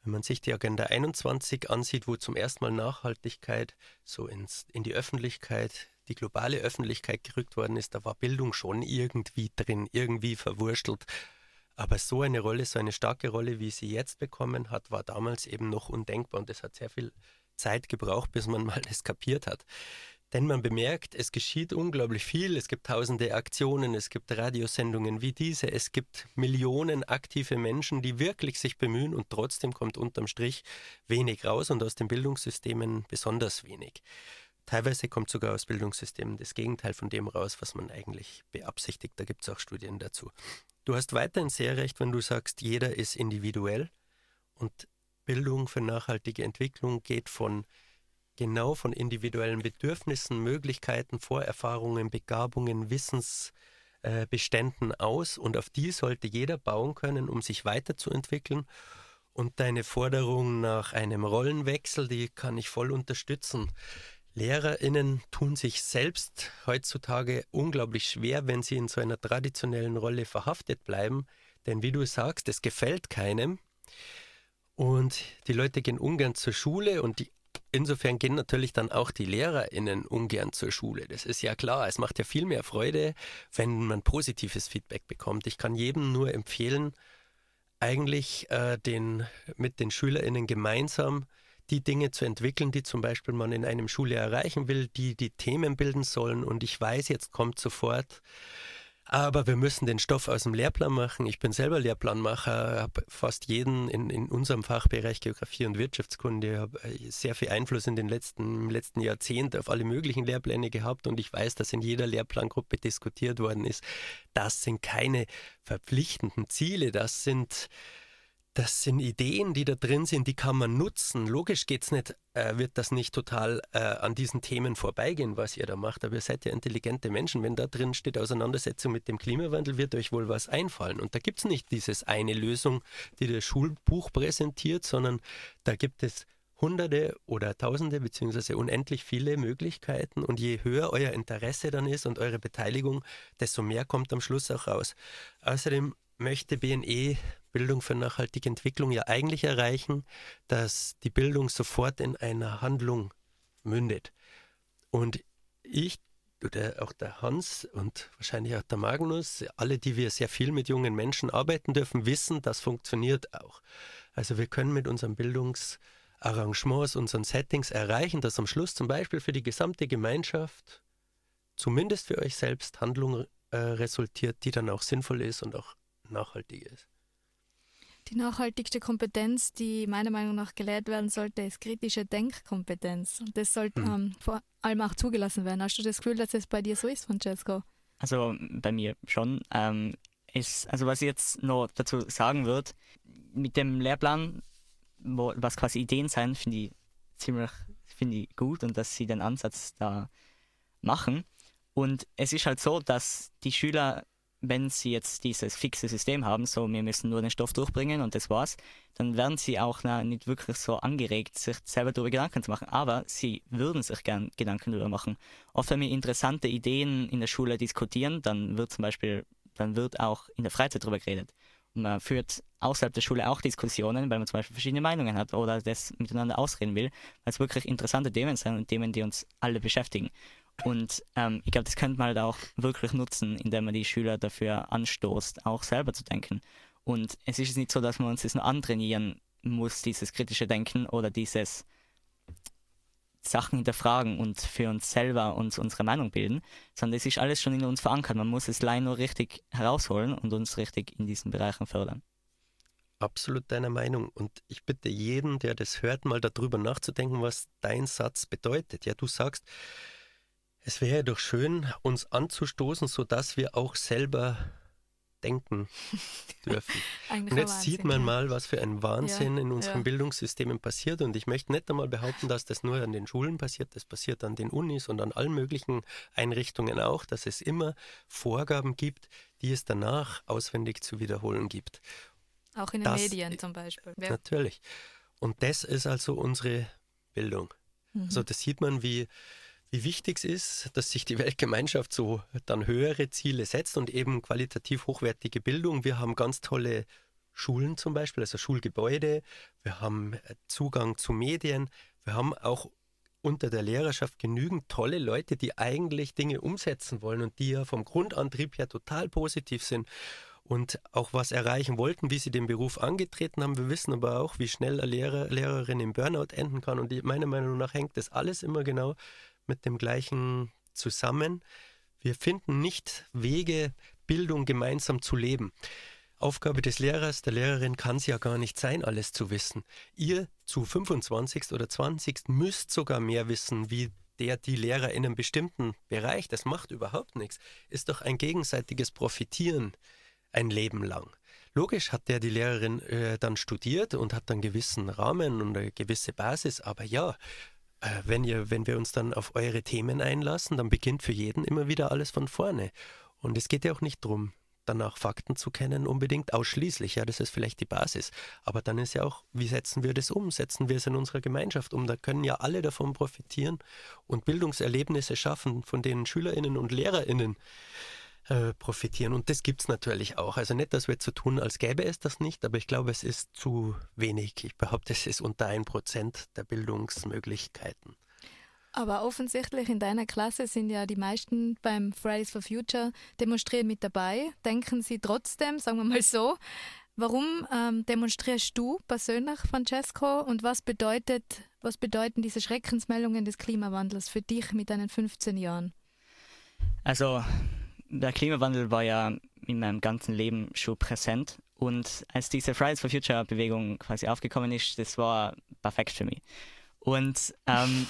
Wenn man sich die Agenda 21 ansieht, wo zum ersten Mal Nachhaltigkeit so ins, in die Öffentlichkeit, die globale Öffentlichkeit gerückt worden ist, da war Bildung schon irgendwie drin, irgendwie verwurstelt. Aber so eine Rolle, so eine starke Rolle, wie sie jetzt bekommen hat, war damals eben noch undenkbar und es hat sehr viel Zeit gebraucht, bis man mal das kapiert hat. Denn man bemerkt, es geschieht unglaublich viel. Es gibt tausende Aktionen, es gibt Radiosendungen wie diese, es gibt Millionen aktive Menschen, die wirklich sich bemühen und trotzdem kommt unterm Strich wenig raus und aus den Bildungssystemen besonders wenig. Teilweise kommt sogar aus Bildungssystemen das Gegenteil von dem raus, was man eigentlich beabsichtigt. Da gibt es auch Studien dazu. Du hast weiterhin sehr recht, wenn du sagst, jeder ist individuell und Bildung für nachhaltige Entwicklung geht von genau von individuellen Bedürfnissen, Möglichkeiten, Vorerfahrungen, Begabungen, Wissensbeständen äh, aus und auf die sollte jeder bauen können, um sich weiterzuentwickeln. Und deine Forderung nach einem Rollenwechsel, die kann ich voll unterstützen. LehrerInnen tun sich selbst heutzutage unglaublich schwer, wenn sie in so einer traditionellen Rolle verhaftet bleiben. Denn wie du sagst, es gefällt keinem. Und die Leute gehen ungern zur Schule und die insofern gehen natürlich dann auch die LehrerInnen ungern zur Schule. Das ist ja klar. Es macht ja viel mehr Freude, wenn man positives Feedback bekommt. Ich kann jedem nur empfehlen, eigentlich äh, den, mit den SchülerInnen gemeinsam die Dinge zu entwickeln, die zum Beispiel man in einem Schuljahr erreichen will, die die Themen bilden sollen. Und ich weiß, jetzt kommt sofort Aber wir müssen den Stoff aus dem Lehrplan machen. Ich bin selber Lehrplanmacher, habe fast jeden in, in unserem Fachbereich Geografie und Wirtschaftskunde, habe äh, sehr viel Einfluss in den letzten, im letzten Jahrzehnt auf alle möglichen Lehrpläne gehabt und ich weiß, dass in jeder Lehrplangruppe diskutiert worden ist. Das sind keine verpflichtenden Ziele, das sind das sind Ideen, die da drin sind, die kann man nutzen. Logisch geht's nicht, äh, wird das nicht total äh, an diesen Themen vorbeigehen, was ihr da macht, aber ihr seid ja intelligente Menschen. Wenn da drin steht Auseinandersetzung mit dem Klimawandel, wird euch wohl was einfallen. Und da gibt es nicht dieses eine Lösung, die das Schulbuch präsentiert, sondern da gibt es Hunderte oder Tausende beziehungsweise unendlich viele Möglichkeiten und je höher euer Interesse dann ist und eure Beteiligung, desto mehr kommt am Schluss auch raus. Außerdem möchte BNE Bildung für nachhaltige Entwicklung ja eigentlich erreichen, dass die Bildung sofort in einer Handlung mündet. Und ich oder auch der Hans und wahrscheinlich auch der Magnus, alle, die wir sehr viel mit jungen Menschen arbeiten dürfen, wissen, das funktioniert auch. Also wir können mit unseren Bildungsarrangements, unseren Settings erreichen, dass am Schluss zum Beispiel für die gesamte Gemeinschaft, zumindest für euch selbst, Handlung äh, resultiert, die dann auch sinnvoll ist und auch nachhaltig ist. Die nachhaltigste Kompetenz, die meiner Meinung nach gelehrt werden sollte, ist kritische Denkkompetenz. Und das sollte hm. ähm, vor allem auch zugelassen werden. Hast du das Gefühl, dass es bei dir so ist, Francesco? Also bei mir schon. Ähm, ist, also was ich jetzt noch dazu sagen würde, mit dem Lehrplan, wo, was quasi Ideen sein, finde ich ziemlich finde ich gut und dass sie den Ansatz da machen. Und es ist halt so, dass die Schüler wenn sie jetzt dieses fixe System haben, so wir müssen nur den Stoff durchbringen und das war's, dann werden sie auch na, nicht wirklich so angeregt, sich selber darüber Gedanken zu machen. Aber sie würden sich gern Gedanken darüber machen. Oft, wenn wir interessante Ideen in der Schule diskutieren, dann wird zum Beispiel, dann wird auch in der Freizeit darüber geredet. Und man führt außerhalb der Schule auch Diskussionen, weil man zum Beispiel verschiedene Meinungen hat oder das miteinander ausreden will, weil es wirklich interessante Themen sind und Themen, die uns alle beschäftigen. Und ähm, ich glaube, das könnte man halt auch wirklich nutzen, indem man die Schüler dafür anstoßt, auch selber zu denken. Und es ist nicht so, dass man uns das nur antrainieren muss, dieses kritische Denken oder dieses Sachen hinterfragen und für uns selber uns unsere Meinung bilden, sondern es ist alles schon in uns verankert. Man muss es allein nur richtig herausholen und uns richtig in diesen Bereichen fördern. Absolut deiner Meinung. Und ich bitte jeden, der das hört, mal darüber nachzudenken, was dein Satz bedeutet. Ja, du sagst, es wäre doch schön, uns anzustoßen, sodass wir auch selber denken dürfen. und jetzt sieht man mal, was für ein Wahnsinn ja, in unseren ja. Bildungssystemen passiert. Und ich möchte nicht einmal behaupten, dass das nur an den Schulen passiert, das passiert an den Unis und an allen möglichen Einrichtungen auch, dass es immer Vorgaben gibt, die es danach auswendig zu wiederholen gibt. Auch in den das, Medien zum Beispiel. Ja. Natürlich. Und das ist also unsere Bildung. Mhm. Also das sieht man, wie wie wichtig es ist, dass sich die Weltgemeinschaft so dann höhere Ziele setzt und eben qualitativ hochwertige Bildung. Wir haben ganz tolle Schulen zum Beispiel, also Schulgebäude, wir haben äh, Zugang zu Medien, wir haben auch unter der Lehrerschaft genügend tolle Leute, die eigentlich Dinge umsetzen wollen und die ja vom Grundantrieb her total positiv sind und auch was erreichen wollten, wie sie den Beruf angetreten haben. Wir wissen aber auch, wie schnell eine Lehrer, Lehrerin im Burnout enden kann und meiner Meinung nach hängt das alles immer genau mit dem gleichen zusammen. Wir finden nicht Wege, Bildung gemeinsam zu leben. Aufgabe des Lehrers, der Lehrerin kann es ja gar nicht sein, alles zu wissen. Ihr zu 25. oder 20. müsst sogar mehr wissen, wie der die Lehrer in einem bestimmten Bereich, das macht überhaupt nichts, ist doch ein gegenseitiges Profitieren ein Leben lang. Logisch hat der die Lehrerin äh, dann studiert und hat dann gewissen Rahmen und eine gewisse Basis, aber ja, wenn, ihr, wenn wir uns dann auf eure Themen einlassen, dann beginnt für jeden immer wieder alles von vorne. Und es geht ja auch nicht darum, danach Fakten zu kennen, unbedingt ausschließlich. Ja, das ist vielleicht die Basis. Aber dann ist ja auch, wie setzen wir das um? Setzen wir es in unserer Gemeinschaft um? Da können ja alle davon profitieren und Bildungserlebnisse schaffen, von denen SchülerInnen und LehrerInnen äh, profitieren. Und das gibt es natürlich auch. Also nicht, dass wir zu tun, als gäbe es das nicht, aber ich glaube, es ist zu wenig. Ich behaupte, es ist unter ein Prozent der Bildungsmöglichkeiten. Aber offensichtlich in deiner Klasse sind ja die meisten beim Fridays for Future demonstrieren mit dabei. Denken sie trotzdem, sagen wir mal so, warum ähm, demonstrierst du persönlich, Francesco, und was bedeutet, was bedeuten diese Schreckensmeldungen des Klimawandels für dich mit deinen 15 Jahren? Also der Klimawandel war ja in meinem ganzen Leben schon präsent. Und als diese Fridays for Future Bewegung quasi aufgekommen ist, das war perfekt für mich. Und ähm,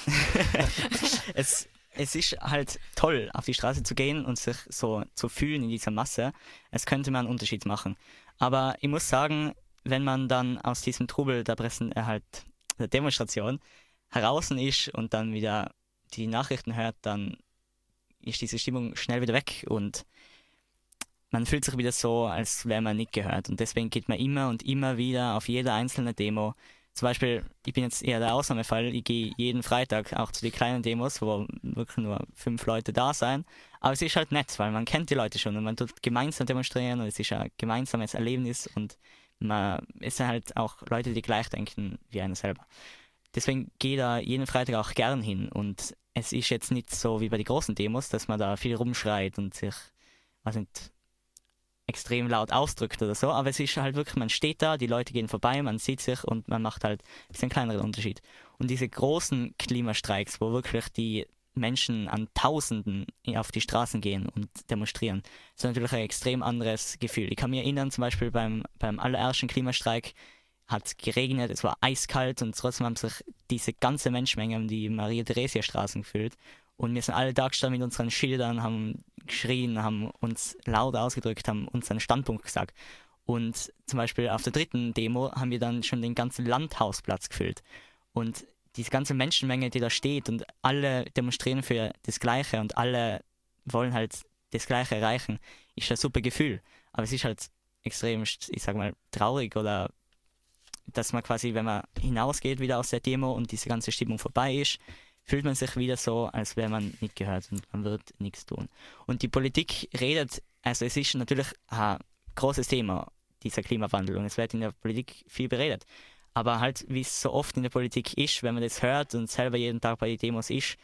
es, es ist halt toll, auf die Straße zu gehen und sich so zu fühlen in dieser Masse. Es könnte man einen Unterschied machen. Aber ich muss sagen, wenn man dann aus diesem Trubel der Pressen, äh, halt der Demonstration heraus ist und dann wieder die Nachrichten hört, dann ist diese Stimmung schnell wieder weg und man fühlt sich wieder so, als wäre man nicht gehört. Und deswegen geht man immer und immer wieder auf jede einzelne Demo. Zum Beispiel, ich bin jetzt eher der Ausnahmefall, ich gehe jeden Freitag auch zu den kleinen Demos, wo wirklich nur fünf Leute da sein. Aber es ist halt nett, weil man kennt die Leute schon und man tut gemeinsam demonstrieren und es ist ein gemeinsames Erlebnis und man ist halt auch Leute, die gleich denken wie einer selber. Deswegen gehe ich da jeden Freitag auch gern hin und es ist jetzt nicht so wie bei den großen Demos, dass man da viel rumschreit und sich, weiß nicht, extrem laut ausdrückt oder so, aber es ist halt wirklich, man steht da, die Leute gehen vorbei, man sieht sich und man macht halt ein bisschen kleineren Unterschied. Und diese großen Klimastreiks, wo wirklich die Menschen an Tausenden auf die Straßen gehen und demonstrieren, ist natürlich ein extrem anderes Gefühl. Ich kann mich erinnern, zum Beispiel beim, beim allerersten Klimastreik hat geregnet, es war eiskalt und trotzdem haben sich diese ganze Menschenmenge um die Maria-Theresia-Straßen gefüllt. Und wir sind alle da gestanden mit unseren Schildern, haben geschrien, haben uns laut ausgedrückt, haben unseren Standpunkt gesagt. Und zum Beispiel auf der dritten Demo haben wir dann schon den ganzen Landhausplatz gefüllt. Und diese ganze Menschenmenge, die da steht und alle demonstrieren für das Gleiche und alle wollen halt das Gleiche erreichen, ist ein super Gefühl. Aber es ist halt extrem, ich sag mal, traurig oder dass man quasi, wenn man hinausgeht wieder aus der Demo und diese ganze Stimmung vorbei ist, fühlt man sich wieder so, als wäre man nicht gehört und man wird nichts tun. Und die Politik redet, also es ist natürlich ein großes Thema, dieser Klimawandel, und es wird in der Politik viel beredet. Aber halt, wie es so oft in der Politik ist, wenn man das hört und selber jeden Tag bei den Demos ist,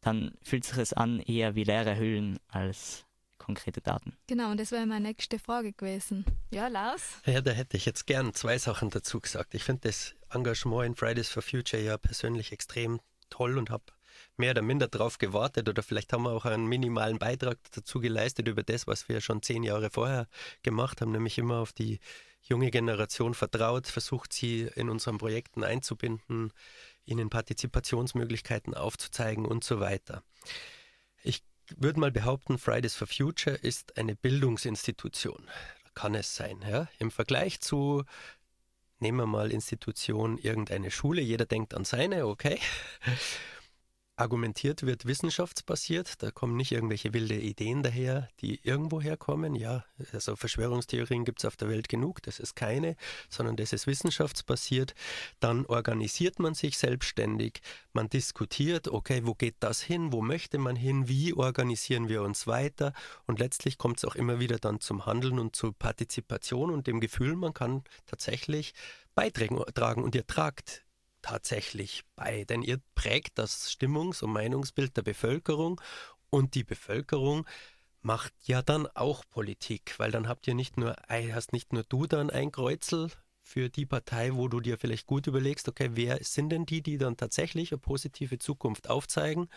dann fühlt sich es an eher wie leere Hüllen als konkrete Daten. Genau, und das wäre meine nächste Frage gewesen. Ja, Lars? Ja, da hätte ich jetzt gern zwei Sachen dazu gesagt. Ich finde das Engagement in Fridays for Future ja persönlich extrem toll und habe mehr oder minder darauf gewartet oder vielleicht haben wir auch einen minimalen Beitrag dazu geleistet über das, was wir schon zehn Jahre vorher gemacht haben, nämlich immer auf die junge Generation vertraut, versucht sie in unseren Projekten einzubinden, ihnen Partizipationsmöglichkeiten aufzuzeigen und so weiter. Ich würde mal behaupten, Fridays for Future ist eine Bildungsinstitution. Kann es sein. Ja? Im Vergleich zu, nehmen wir mal Institution, irgendeine Schule, jeder denkt an seine, okay argumentiert wird wissenschaftsbasiert. Da kommen nicht irgendwelche wilde Ideen daher, die irgendwo herkommen. Ja, also Verschwörungstheorien gibt es auf der Welt genug, das ist keine, sondern das ist wissenschaftsbasiert. Dann organisiert man sich selbstständig, man diskutiert, okay, wo geht das hin, wo möchte man hin, wie organisieren wir uns weiter und letztlich kommt es auch immer wieder dann zum Handeln und zur Partizipation und dem Gefühl, man kann tatsächlich beitragen und ihr tragt tatsächlich bei, denn ihr prägt das Stimmungs- und Meinungsbild der Bevölkerung und die Bevölkerung macht ja dann auch Politik, weil dann habt ihr nicht nur, hast nicht nur du dann ein Kreuzel für die Partei, wo du dir vielleicht gut überlegst, okay, wer sind denn die, die dann tatsächlich eine positive Zukunft aufzeigen,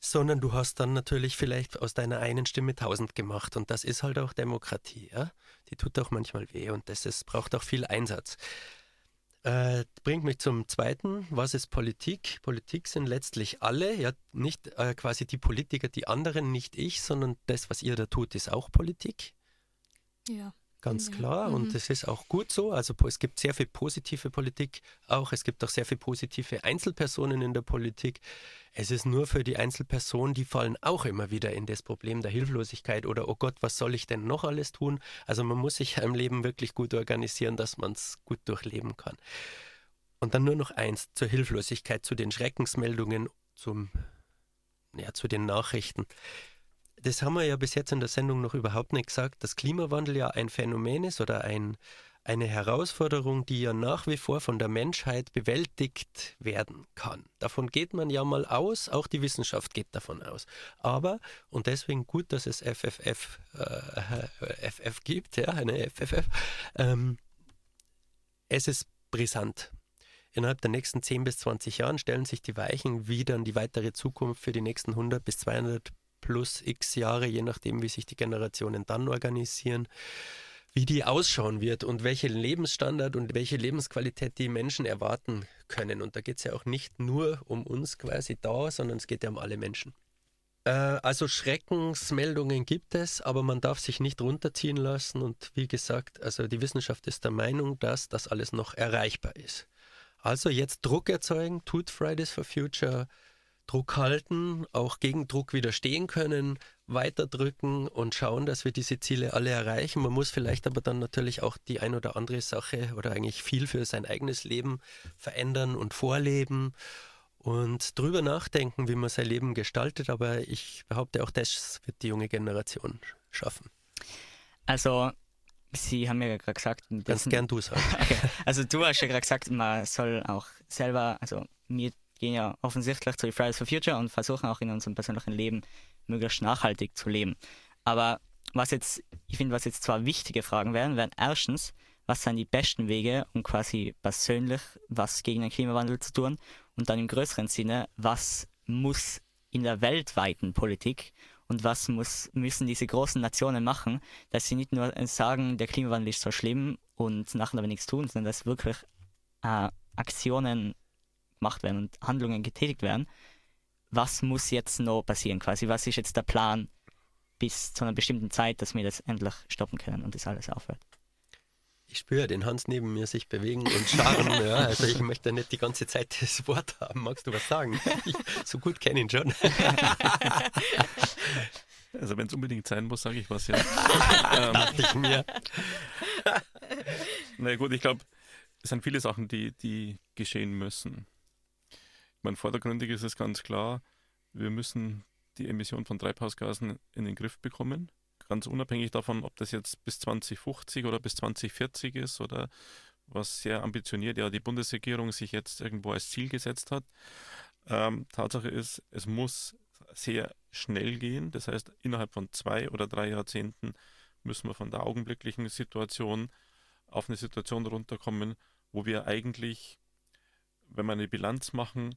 sondern du hast dann natürlich vielleicht aus deiner einen Stimme tausend gemacht und das ist halt auch Demokratie, ja? Die tut auch manchmal weh und das ist, braucht auch viel Einsatz. Äh, bringt mich zum zweiten. Was ist Politik? Politik sind letztlich alle, ja, nicht äh, quasi die Politiker, die anderen, nicht ich, sondern das, was ihr da tut, ist auch Politik. Ja. Ganz ja. klar. Mhm. Und das ist auch gut so. Also es gibt sehr viel positive Politik auch. Es gibt auch sehr viel positive Einzelpersonen in der Politik. Es ist nur für die Einzelpersonen, die fallen auch immer wieder in das Problem der Hilflosigkeit oder, oh Gott, was soll ich denn noch alles tun? Also man muss sich im Leben wirklich gut organisieren, dass man es gut durchleben kann. Und dann nur noch eins zur Hilflosigkeit, zu den Schreckensmeldungen, zum, ja, zu den Nachrichten das haben wir ja bis jetzt in der Sendung noch überhaupt nicht gesagt, dass Klimawandel ja ein Phänomen ist oder ein, eine Herausforderung, die ja nach wie vor von der Menschheit bewältigt werden kann. Davon geht man ja mal aus, auch die Wissenschaft geht davon aus. Aber, und deswegen gut, dass es FFF, äh, FF gibt, ja, eine FFF, ähm, es ist brisant. Innerhalb der nächsten 10 bis 20 Jahren stellen sich die Weichen, wie dann die weitere Zukunft für die nächsten 100 bis 200 plus x Jahre, je nachdem, wie sich die Generationen dann organisieren, wie die ausschauen wird und welche Lebensstandard und welche Lebensqualität die Menschen erwarten können. Und da geht es ja auch nicht nur um uns quasi da, sondern es geht ja um alle Menschen. Äh, also Schreckensmeldungen gibt es, aber man darf sich nicht runterziehen lassen. Und wie gesagt, also die Wissenschaft ist der Meinung, dass das alles noch erreichbar ist. Also jetzt Druck erzeugen, tut Fridays for Future, Druck halten, auch gegen Druck widerstehen können, weiterdrücken und schauen, dass wir diese Ziele alle erreichen. Man muss vielleicht aber dann natürlich auch die ein oder andere Sache oder eigentlich viel für sein eigenes Leben verändern und vorleben und drüber nachdenken, wie man sein Leben gestaltet. Aber ich behaupte, auch das wird die junge Generation schaffen. Also, Sie haben ja gerade gesagt, ganz gern du sagen. okay. Also du hast ja gerade gesagt, man soll auch selber, also wir gehen ja offensichtlich zu Fridays for Future und versuchen auch in unserem persönlichen Leben möglichst nachhaltig zu leben. Aber was jetzt, ich finde, was jetzt zwei wichtige Fragen wären, wären erstens, was sind die besten Wege, um quasi persönlich was gegen den Klimawandel zu tun? Und dann im größeren Sinne, was muss in der weltweiten Politik und was muss, müssen diese großen Nationen machen, dass sie nicht nur sagen, der Klimawandel ist so schlimm und nachher aber nichts tun, sondern dass wirklich äh, Aktionen gemacht werden und Handlungen getätigt werden, was muss jetzt noch passieren quasi? Was ist jetzt der Plan bis zu einer bestimmten Zeit, dass wir das endlich stoppen können und das alles aufhört? Ich spüre den Hans neben mir sich bewegen und scharren. ja, also ich möchte nicht die ganze Zeit das Wort haben. Magst du was sagen? Ich, so gut kenne ihn schon. Also wenn es unbedingt sein muss, sage ich was, ja. ähm, Dachte ich mir. Na gut, ich glaube, es sind viele Sachen, die, die geschehen müssen meine, vordergründig ist es ganz klar, wir müssen die Emission von Treibhausgasen in den Griff bekommen. Ganz unabhängig davon, ob das jetzt bis 2050 oder bis 2040 ist oder was sehr ambitioniert ja die Bundesregierung sich jetzt irgendwo als Ziel gesetzt hat. Ähm, Tatsache ist, es muss sehr schnell gehen. Das heißt, innerhalb von zwei oder drei Jahrzehnten müssen wir von der augenblicklichen Situation auf eine Situation runterkommen, wo wir eigentlich, wenn wir eine Bilanz machen,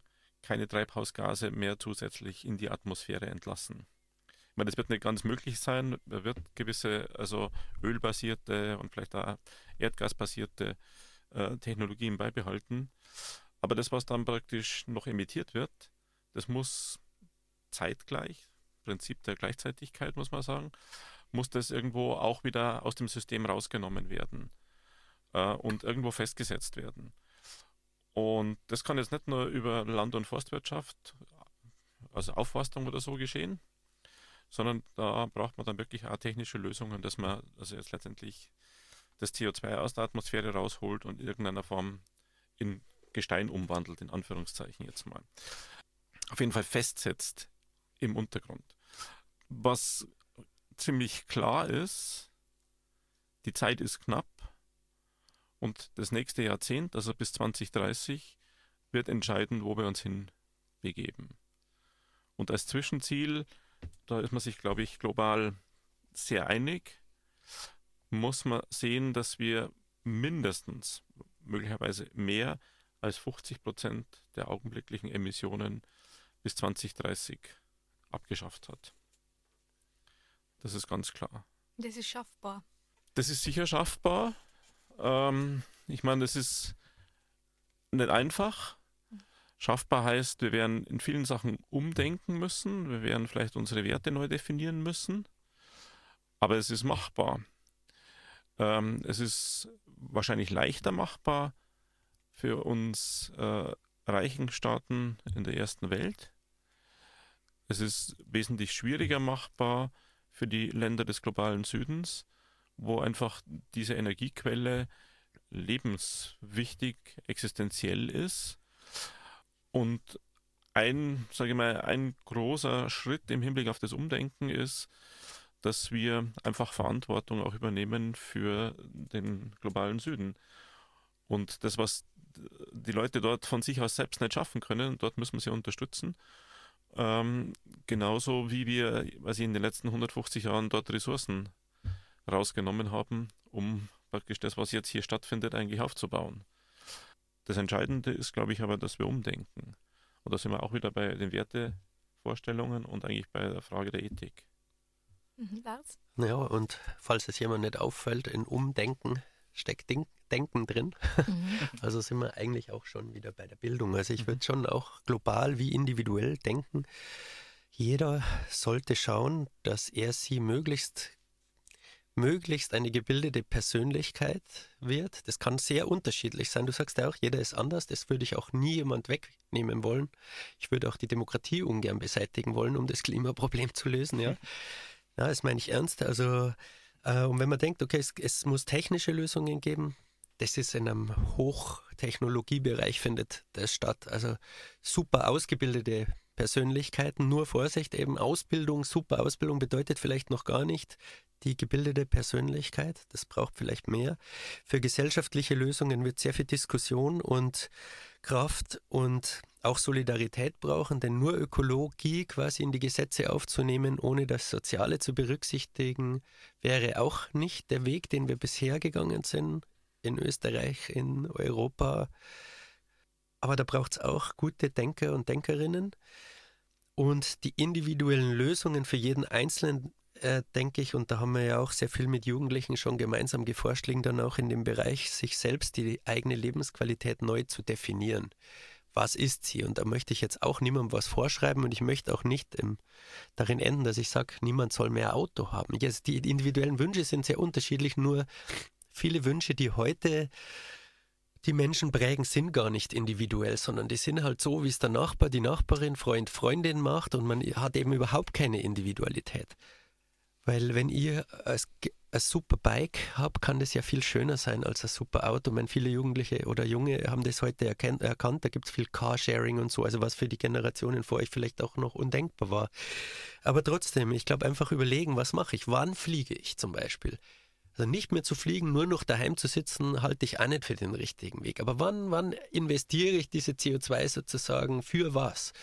keine Treibhausgase mehr zusätzlich in die Atmosphäre entlassen. Ich meine, das wird nicht ganz möglich sein. Er wird gewisse, also ölbasierte und vielleicht auch erdgasbasierte äh, Technologien beibehalten. Aber das, was dann praktisch noch emittiert wird, das muss zeitgleich, Prinzip der Gleichzeitigkeit muss man sagen, muss das irgendwo auch wieder aus dem System rausgenommen werden äh, und irgendwo festgesetzt werden. Und das kann jetzt nicht nur über Land- und Forstwirtschaft, also Aufforstung oder so geschehen, sondern da braucht man dann wirklich auch technische Lösungen, dass man also jetzt letztendlich das CO2 aus der Atmosphäre rausholt und in irgendeiner Form in Gestein umwandelt, in Anführungszeichen jetzt mal. Auf jeden Fall festsetzt im Untergrund. Was ziemlich klar ist, die Zeit ist knapp und das nächste Jahrzehnt, also bis 2030, wird entscheiden, wo wir uns hin begeben. Und als Zwischenziel, da ist man sich, glaube ich, global sehr einig, muss man sehen, dass wir mindestens, möglicherweise mehr als 50 Prozent der augenblicklichen Emissionen bis 2030 abgeschafft hat. Das ist ganz klar. Das ist schaffbar. Das ist sicher schaffbar. Ähm, ich meine, das ist nicht einfach. Schaffbar heißt, wir werden in vielen Sachen umdenken müssen. Wir werden vielleicht unsere Werte neu definieren müssen. Aber es ist machbar. Ähm, es ist wahrscheinlich leichter machbar für uns äh, reichen Staaten in der ersten Welt. Es ist wesentlich schwieriger machbar für die Länder des globalen Südens wo einfach diese Energiequelle lebenswichtig, existenziell ist. Und ein, sage ich mal, ein großer Schritt im Hinblick auf das Umdenken ist, dass wir einfach Verantwortung auch übernehmen für den globalen Süden. Und das, was die Leute dort von sich aus selbst nicht schaffen können, dort müssen wir sie unterstützen. Ähm, genauso wie wir, ich in den letzten 150 Jahren dort Ressourcen rausgenommen haben, um praktisch das, was jetzt hier stattfindet, eigentlich aufzubauen. Das Entscheidende ist, glaube ich, aber, dass wir umdenken. Und da sind wir auch wieder bei den Wertevorstellungen Vorstellungen und eigentlich bei der Frage der Ethik. Mhm, Lars? Ja, und falls es jemand nicht auffällt, in Umdenken steckt Denken drin. Mhm. Also sind wir eigentlich auch schon wieder bei der Bildung. Also ich würde mhm. schon auch global wie individuell denken. Jeder sollte schauen, dass er sie möglichst möglichst eine gebildete Persönlichkeit wird. Das kann sehr unterschiedlich sein. Du sagst ja auch, jeder ist anders. Das würde ich auch nie jemand wegnehmen wollen. Ich würde auch die Demokratie ungern beseitigen wollen, um das Klimaproblem zu lösen. Ja, ja das meine ich ernst. Also, äh, und wenn man denkt, okay, es, es muss technische Lösungen geben, das ist in einem Hochtechnologiebereich findet das statt. Also super ausgebildete Persönlichkeiten. Nur Vorsicht, eben Ausbildung, super Ausbildung bedeutet vielleicht noch gar nicht die gebildete Persönlichkeit. Das braucht vielleicht mehr. Für gesellschaftliche Lösungen wird sehr viel Diskussion und Kraft und auch Solidarität brauchen, denn nur Ökologie quasi in die Gesetze aufzunehmen, ohne das Soziale zu berücksichtigen, wäre auch nicht der Weg, den wir bisher gegangen sind in Österreich, in Europa. Aber da braucht es auch gute Denker und Denkerinnen. Und die individuellen Lösungen für jeden Einzelnen, äh, denke ich, und da haben wir ja auch sehr viel mit Jugendlichen schon gemeinsam geforscht, liegen dann auch in dem Bereich, sich selbst die eigene Lebensqualität neu zu definieren. Was ist sie? Und da möchte ich jetzt auch niemandem was vorschreiben und ich möchte auch nicht im, darin enden, dass ich sage, niemand soll mehr Auto haben. Jetzt, die individuellen Wünsche sind sehr unterschiedlich, nur viele Wünsche, die heute die Menschen prägen, sind gar nicht individuell, sondern die sind halt so, wie es der Nachbar, die Nachbarin, Freund, Freundin macht und man hat eben überhaupt keine Individualität. Weil wenn ihr ein, super Bike habt, kann das ja viel schöner sein als ein super Auto. Ich meine, viele Jugendliche oder Junge haben das heute erkannt, erkannt da gibt es viel Carsharing und so, also was für die Generationen vor euch vielleicht auch noch undenkbar war. Aber trotzdem, ich glaube einfach überlegen, was mache ich, wann fliege ich zum Beispiel. Also nicht mehr zu fliegen, nur noch daheim zu sitzen, halte ich auch nicht für den richtigen Weg. Aber wann, wann investiere ich diese CO2 sozusagen für was?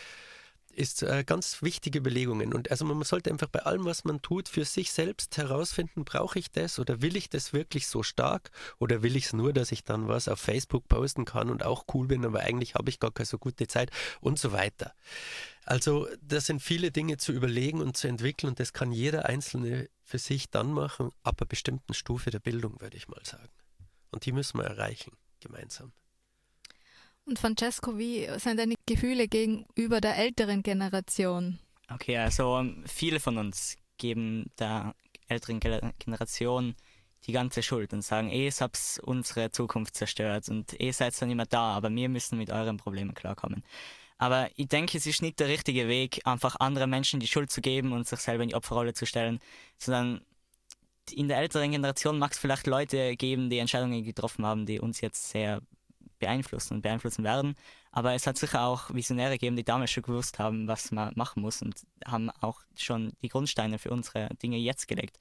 ist äh, ganz wichtige Überlegungen. Und also man sollte einfach bei allem, was man tut, für sich selbst herausfinden, brauche ich das oder will ich das wirklich so stark oder will ich es nur, dass ich dann was auf Facebook posten kann und auch cool bin, aber eigentlich habe ich gar keine so gute Zeit und so weiter. Also das sind viele Dinge zu überlegen und zu entwickeln und das kann jeder Einzelne für sich dann machen, ab einer bestimmten Stufe der Bildung, würde ich mal sagen. Und die müssen wir erreichen, gemeinsam. Und Francesco, wie sind deine Gefühle gegenüber der älteren Generation? Okay, also ähm, viele von uns geben der älteren Generation die ganze Schuld und sagen, eh, es habt unsere Zukunft zerstört und eh seid dann immer da, aber wir müssen mit euren Problemen klarkommen. Aber ich denke, es ist nicht der richtige Weg, einfach anderen Menschen die Schuld zu geben und sich selber in die Opferrolle zu stellen, sondern in der älteren Generation mag es vielleicht Leute geben, die Entscheidungen getroffen haben, die uns jetzt sehr beeinflussen und beeinflussen werden. Aber es hat sicher auch Visionäre gegeben, die damals schon gewusst haben, was man machen muss und haben auch schon die Grundsteine für unsere Dinge jetzt gelegt.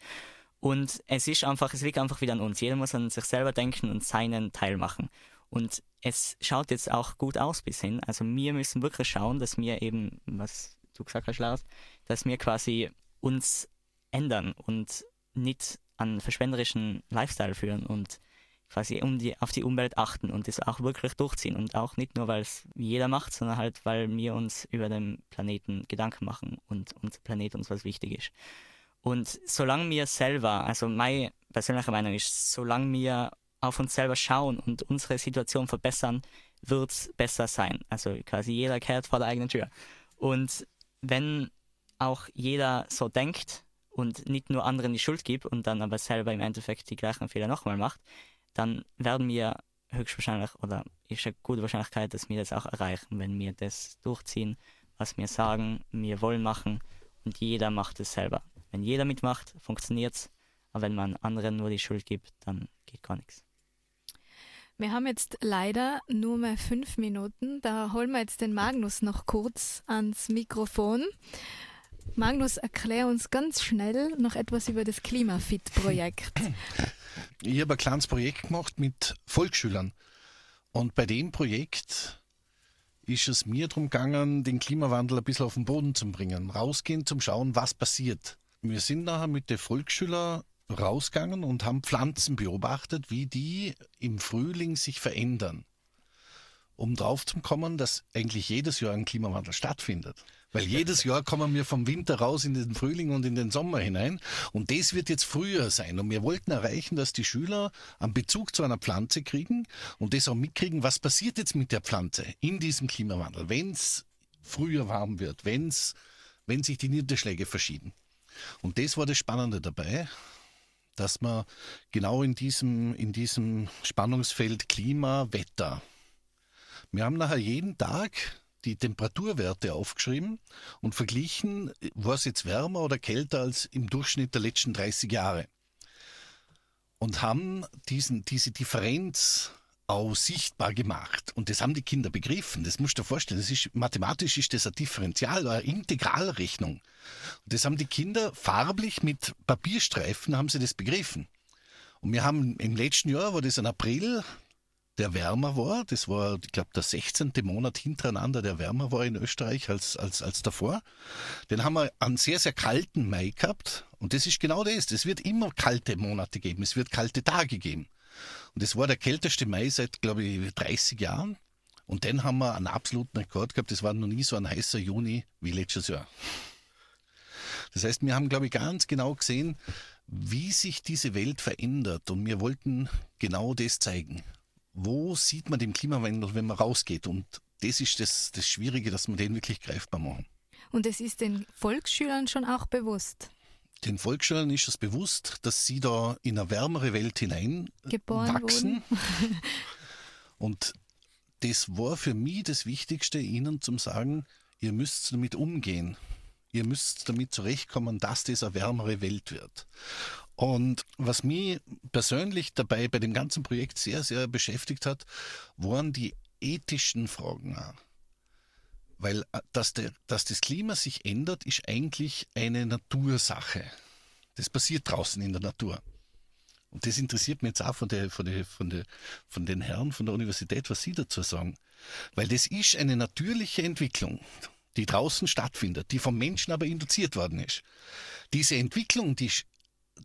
Und es ist einfach, es liegt einfach wieder an uns. Jeder muss an sich selber denken und seinen Teil machen. Und es schaut jetzt auch gut aus bis hin. Also wir müssen wirklich schauen, dass wir eben, was du gesagt hast, Lars, dass wir quasi uns ändern und nicht an verschwenderischen Lifestyle führen und quasi um die, auf die Umwelt achten und das auch wirklich durchziehen und auch nicht nur, weil es jeder macht, sondern halt, weil wir uns über den Planeten Gedanken machen und unser Planet uns was wichtig ist. Und solange wir selber, also meine persönliche Meinung ist, solange wir auf uns selber schauen und unsere Situation verbessern, wird es besser sein. Also quasi jeder kehrt vor der eigenen Tür. Und wenn auch jeder so denkt und nicht nur anderen die Schuld gibt und dann aber selber im Endeffekt die gleichen Fehler nochmal macht, dann werden wir höchstwahrscheinlich oder ist eine gute Wahrscheinlichkeit, dass wir das auch erreichen, wenn wir das durchziehen, was wir sagen, wir wollen machen und jeder macht es selber. Wenn jeder mitmacht, funktioniert es, aber wenn man anderen nur die Schuld gibt, dann geht gar nichts. Wir haben jetzt leider nur mehr fünf Minuten. Da holen wir jetzt den Magnus noch kurz ans Mikrofon. Magnus, erklär uns ganz schnell noch etwas über das Klimafit-Projekt. Ich habe ein kleines Projekt gemacht mit Volksschülern. Und bei dem Projekt ist es mir darum gegangen, den Klimawandel ein bisschen auf den Boden zu bringen. Rausgehen, zum Schauen, was passiert. Wir sind nachher mit den Volksschülern rausgegangen und haben Pflanzen beobachtet, wie die im Frühling sich verändern. Um drauf zu kommen, dass eigentlich jedes Jahr ein Klimawandel stattfindet. Weil jedes Jahr kommen wir vom Winter raus in den Frühling und in den Sommer hinein. Und das wird jetzt früher sein. Und wir wollten erreichen, dass die Schüler einen Bezug zu einer Pflanze kriegen und das auch mitkriegen, was passiert jetzt mit der Pflanze in diesem Klimawandel, wenn es früher warm wird, wenn's, wenn sich die Niederschläge verschieben. Und das war das Spannende dabei, dass man genau in diesem, in diesem Spannungsfeld Klima, Wetter, wir haben nachher jeden Tag die Temperaturwerte aufgeschrieben und verglichen, war es jetzt wärmer oder kälter als im Durchschnitt der letzten 30 Jahre. Und haben diesen, diese Differenz auch sichtbar gemacht. Und das haben die Kinder begriffen. Das musst du dir vorstellen. Das ist, mathematisch ist das ein Differential, eine Integralrechnung. Und das haben die Kinder farblich mit Papierstreifen haben sie das begriffen. Und wir haben im letzten Jahr, war das im April, der wärmer war. Das war, ich glaube, der 16. Monat hintereinander, der wärmer war in Österreich als, als, als davor. Den haben wir einen sehr, sehr kalten Mai gehabt. Und das ist genau das. Es wird immer kalte Monate geben. Es wird kalte Tage geben. Und das war der kälteste Mai seit, glaube ich, 30 Jahren. Und dann haben wir einen absoluten Rekord gehabt. Das war noch nie so ein heißer Juni wie letztes Jahr. Das heißt, wir haben, glaube ich, ganz genau gesehen, wie sich diese Welt verändert. Und wir wollten genau das zeigen wo sieht man den Klimawandel, wenn man rausgeht? Und das ist das, das Schwierige, dass wir den wirklich greifbar machen. Und es ist den Volksschülern schon auch bewusst. Den Volksschülern ist es bewusst, dass sie da in eine wärmere Welt hinein Geboren wachsen. Und das war für mich das Wichtigste, ihnen zu sagen, ihr müsst damit umgehen. Ihr müsst damit zurechtkommen, dass das eine wärmere Welt wird. Und was mich persönlich dabei bei dem ganzen Projekt sehr, sehr beschäftigt hat, waren die ethischen Fragen. Weil äh, dass, der, dass das Klima sich ändert, ist eigentlich eine Natursache. Das passiert draußen in der Natur. Und das interessiert mich jetzt auch von, der, von, der, von, der, von den Herren von der Universität, was Sie dazu sagen. Weil das ist eine natürliche Entwicklung, die draußen stattfindet, die vom Menschen aber induziert worden ist. Diese Entwicklung, die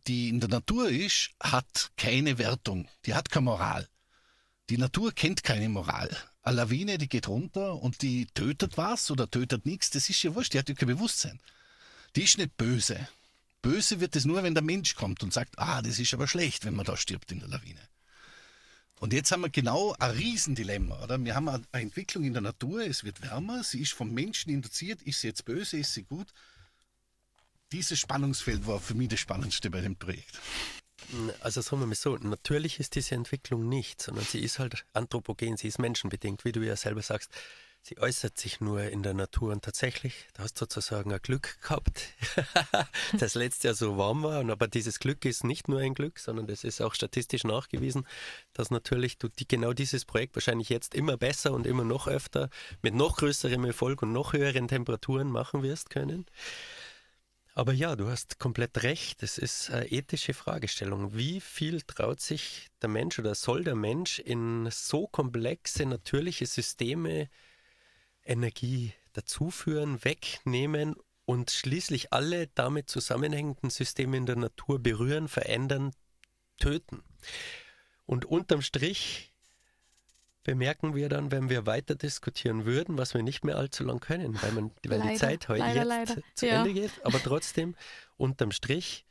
die in der Natur ist, hat keine Wertung. Die hat keine Moral. Die Natur kennt keine Moral. Eine Lawine, die geht runter und die tötet was oder tötet nichts, das ist ja wurscht, die hat ja kein Bewusstsein. Die ist nicht böse. Böse wird es nur, wenn der Mensch kommt und sagt, ah, das ist aber schlecht, wenn man da stirbt in der Lawine. Und jetzt haben wir genau ein Riesendilemma, oder? Wir haben eine Entwicklung in der Natur, es wird wärmer, sie ist vom Menschen induziert, ist sie jetzt böse, ist sie gut? dieses Spannungsfeld war für mich das Spannendste bei dem Projekt. Also sagen wir mal so, natürlich ist diese Entwicklung nicht, sondern sie ist halt anthropogen, sie ist menschenbedingt, wie du ja selber sagst. Sie äußert sich nur in der Natur und tatsächlich, da hast du sozusagen ein Glück gehabt, das letztes Jahr so warm war. Und aber dieses Glück ist nicht nur ein Glück, sondern das ist auch statistisch nachgewiesen, dass natürlich du die, genau dieses Projekt wahrscheinlich jetzt immer besser und immer noch öfter mit noch größerem Erfolg und noch höheren Temperaturen machen wirst können. Aber ja, du hast komplett recht. Es ist eine ethische Fragestellung. Wie viel traut sich der Mensch oder soll der Mensch in so komplexe natürliche Systeme Energie dazuführen, wegnehmen und schließlich alle damit zusammenhängenden Systeme in der Natur berühren, verändern, töten? Und unterm Strich bemerken wir dann, wenn wir weiter diskutieren würden, was wir nicht mehr allzu lang können, weil, man, weil leider, die Zeit heute leider, jetzt leider. zu ja. Ende geht. Aber trotzdem, unterm Strich,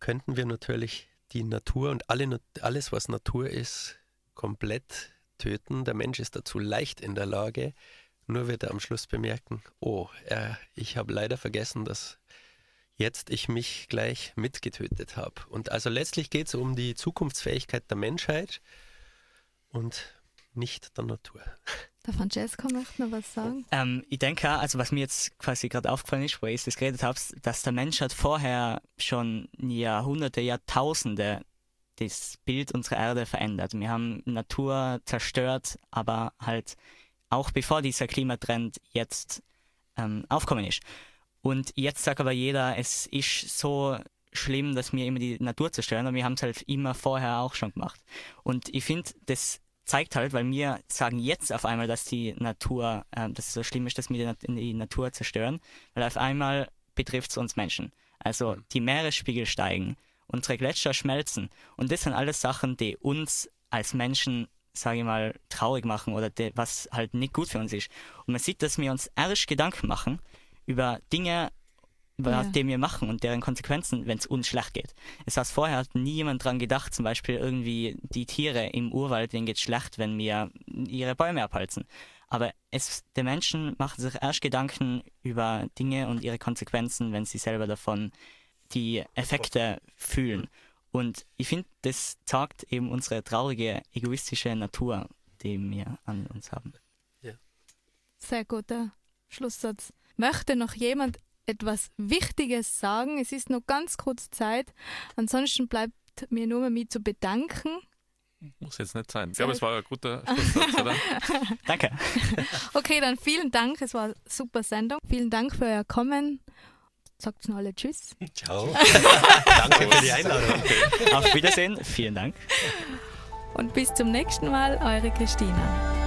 könnten wir natürlich die Natur und alle, alles, was Natur ist, komplett töten. Der Mensch ist dazu leicht in der Lage. Nur wird er am Schluss bemerken, oh, äh, ich habe leider vergessen, dass jetzt ich mich gleich mitgetötet habe. Und also letztlich geht es um die Zukunftsfähigkeit der Menschheit und nicht der Natur. Der Francesco möchte noch was sagen. Ähm, ich denke auch, also was mir jetzt quasi gerade aufgefallen ist, wo ich das geredet habe, dass der Mensch hat vorher schon Jahrhunderte, Jahrtausende das Bild unserer Erde verändert. Wir haben Natur zerstört, aber halt auch bevor dieser Klimatrend jetzt ähm, aufkommen ist. Und jetzt sagt aber jeder, es ist so schlimm, dass wir immer die Natur zerstören, aber wir haben es halt immer vorher auch schon gemacht. Und ich finde, das zeigt halt, weil wir sagen jetzt auf einmal, dass die Natur, äh, dass es so schlimm ist, dass wir die, die Natur zerstören, weil auf einmal betrifft es uns Menschen. Also mhm. die Meeresspiegel steigen, unsere Gletscher schmelzen und das sind alles Sachen, die uns als Menschen sage ich mal, traurig machen oder de, was halt nicht gut für uns ist. Und man sieht, dass wir uns erst Gedanken machen über Dinge, ja. die wir machen und deren Konsequenzen, wenn es uns schlecht geht. Es heißt, vorher hat nie jemand dran gedacht, zum Beispiel irgendwie die Tiere im Urwald, denen geht schlecht, wenn wir ihre Bäume abholzen. Aber es, die Menschen machen sich erst Gedanken über Dinge und ihre Konsequenzen, wenn sie selber davon die Effekte fühlen. Und ich finde, das zeigt eben unsere traurige, egoistische Natur, die wir an uns haben. Ja. Sehr guter Schlusssatz. Möchte noch jemand etwas Wichtiges sagen? Es ist noch ganz kurz Zeit. Ansonsten bleibt mir nur mehr mich zu bedanken. Muss jetzt nicht sein. Ich glaube, es war ein guter Schlusssatz, oder? Danke. Okay, dann vielen Dank. Es war eine super Sendung. Vielen Dank für euer Kommen sagt noch alle Tschüss. Ciao. Danke für die Einladung. Auf Wiedersehen. Vielen Dank. Und bis zum nächsten Mal, eure Christina.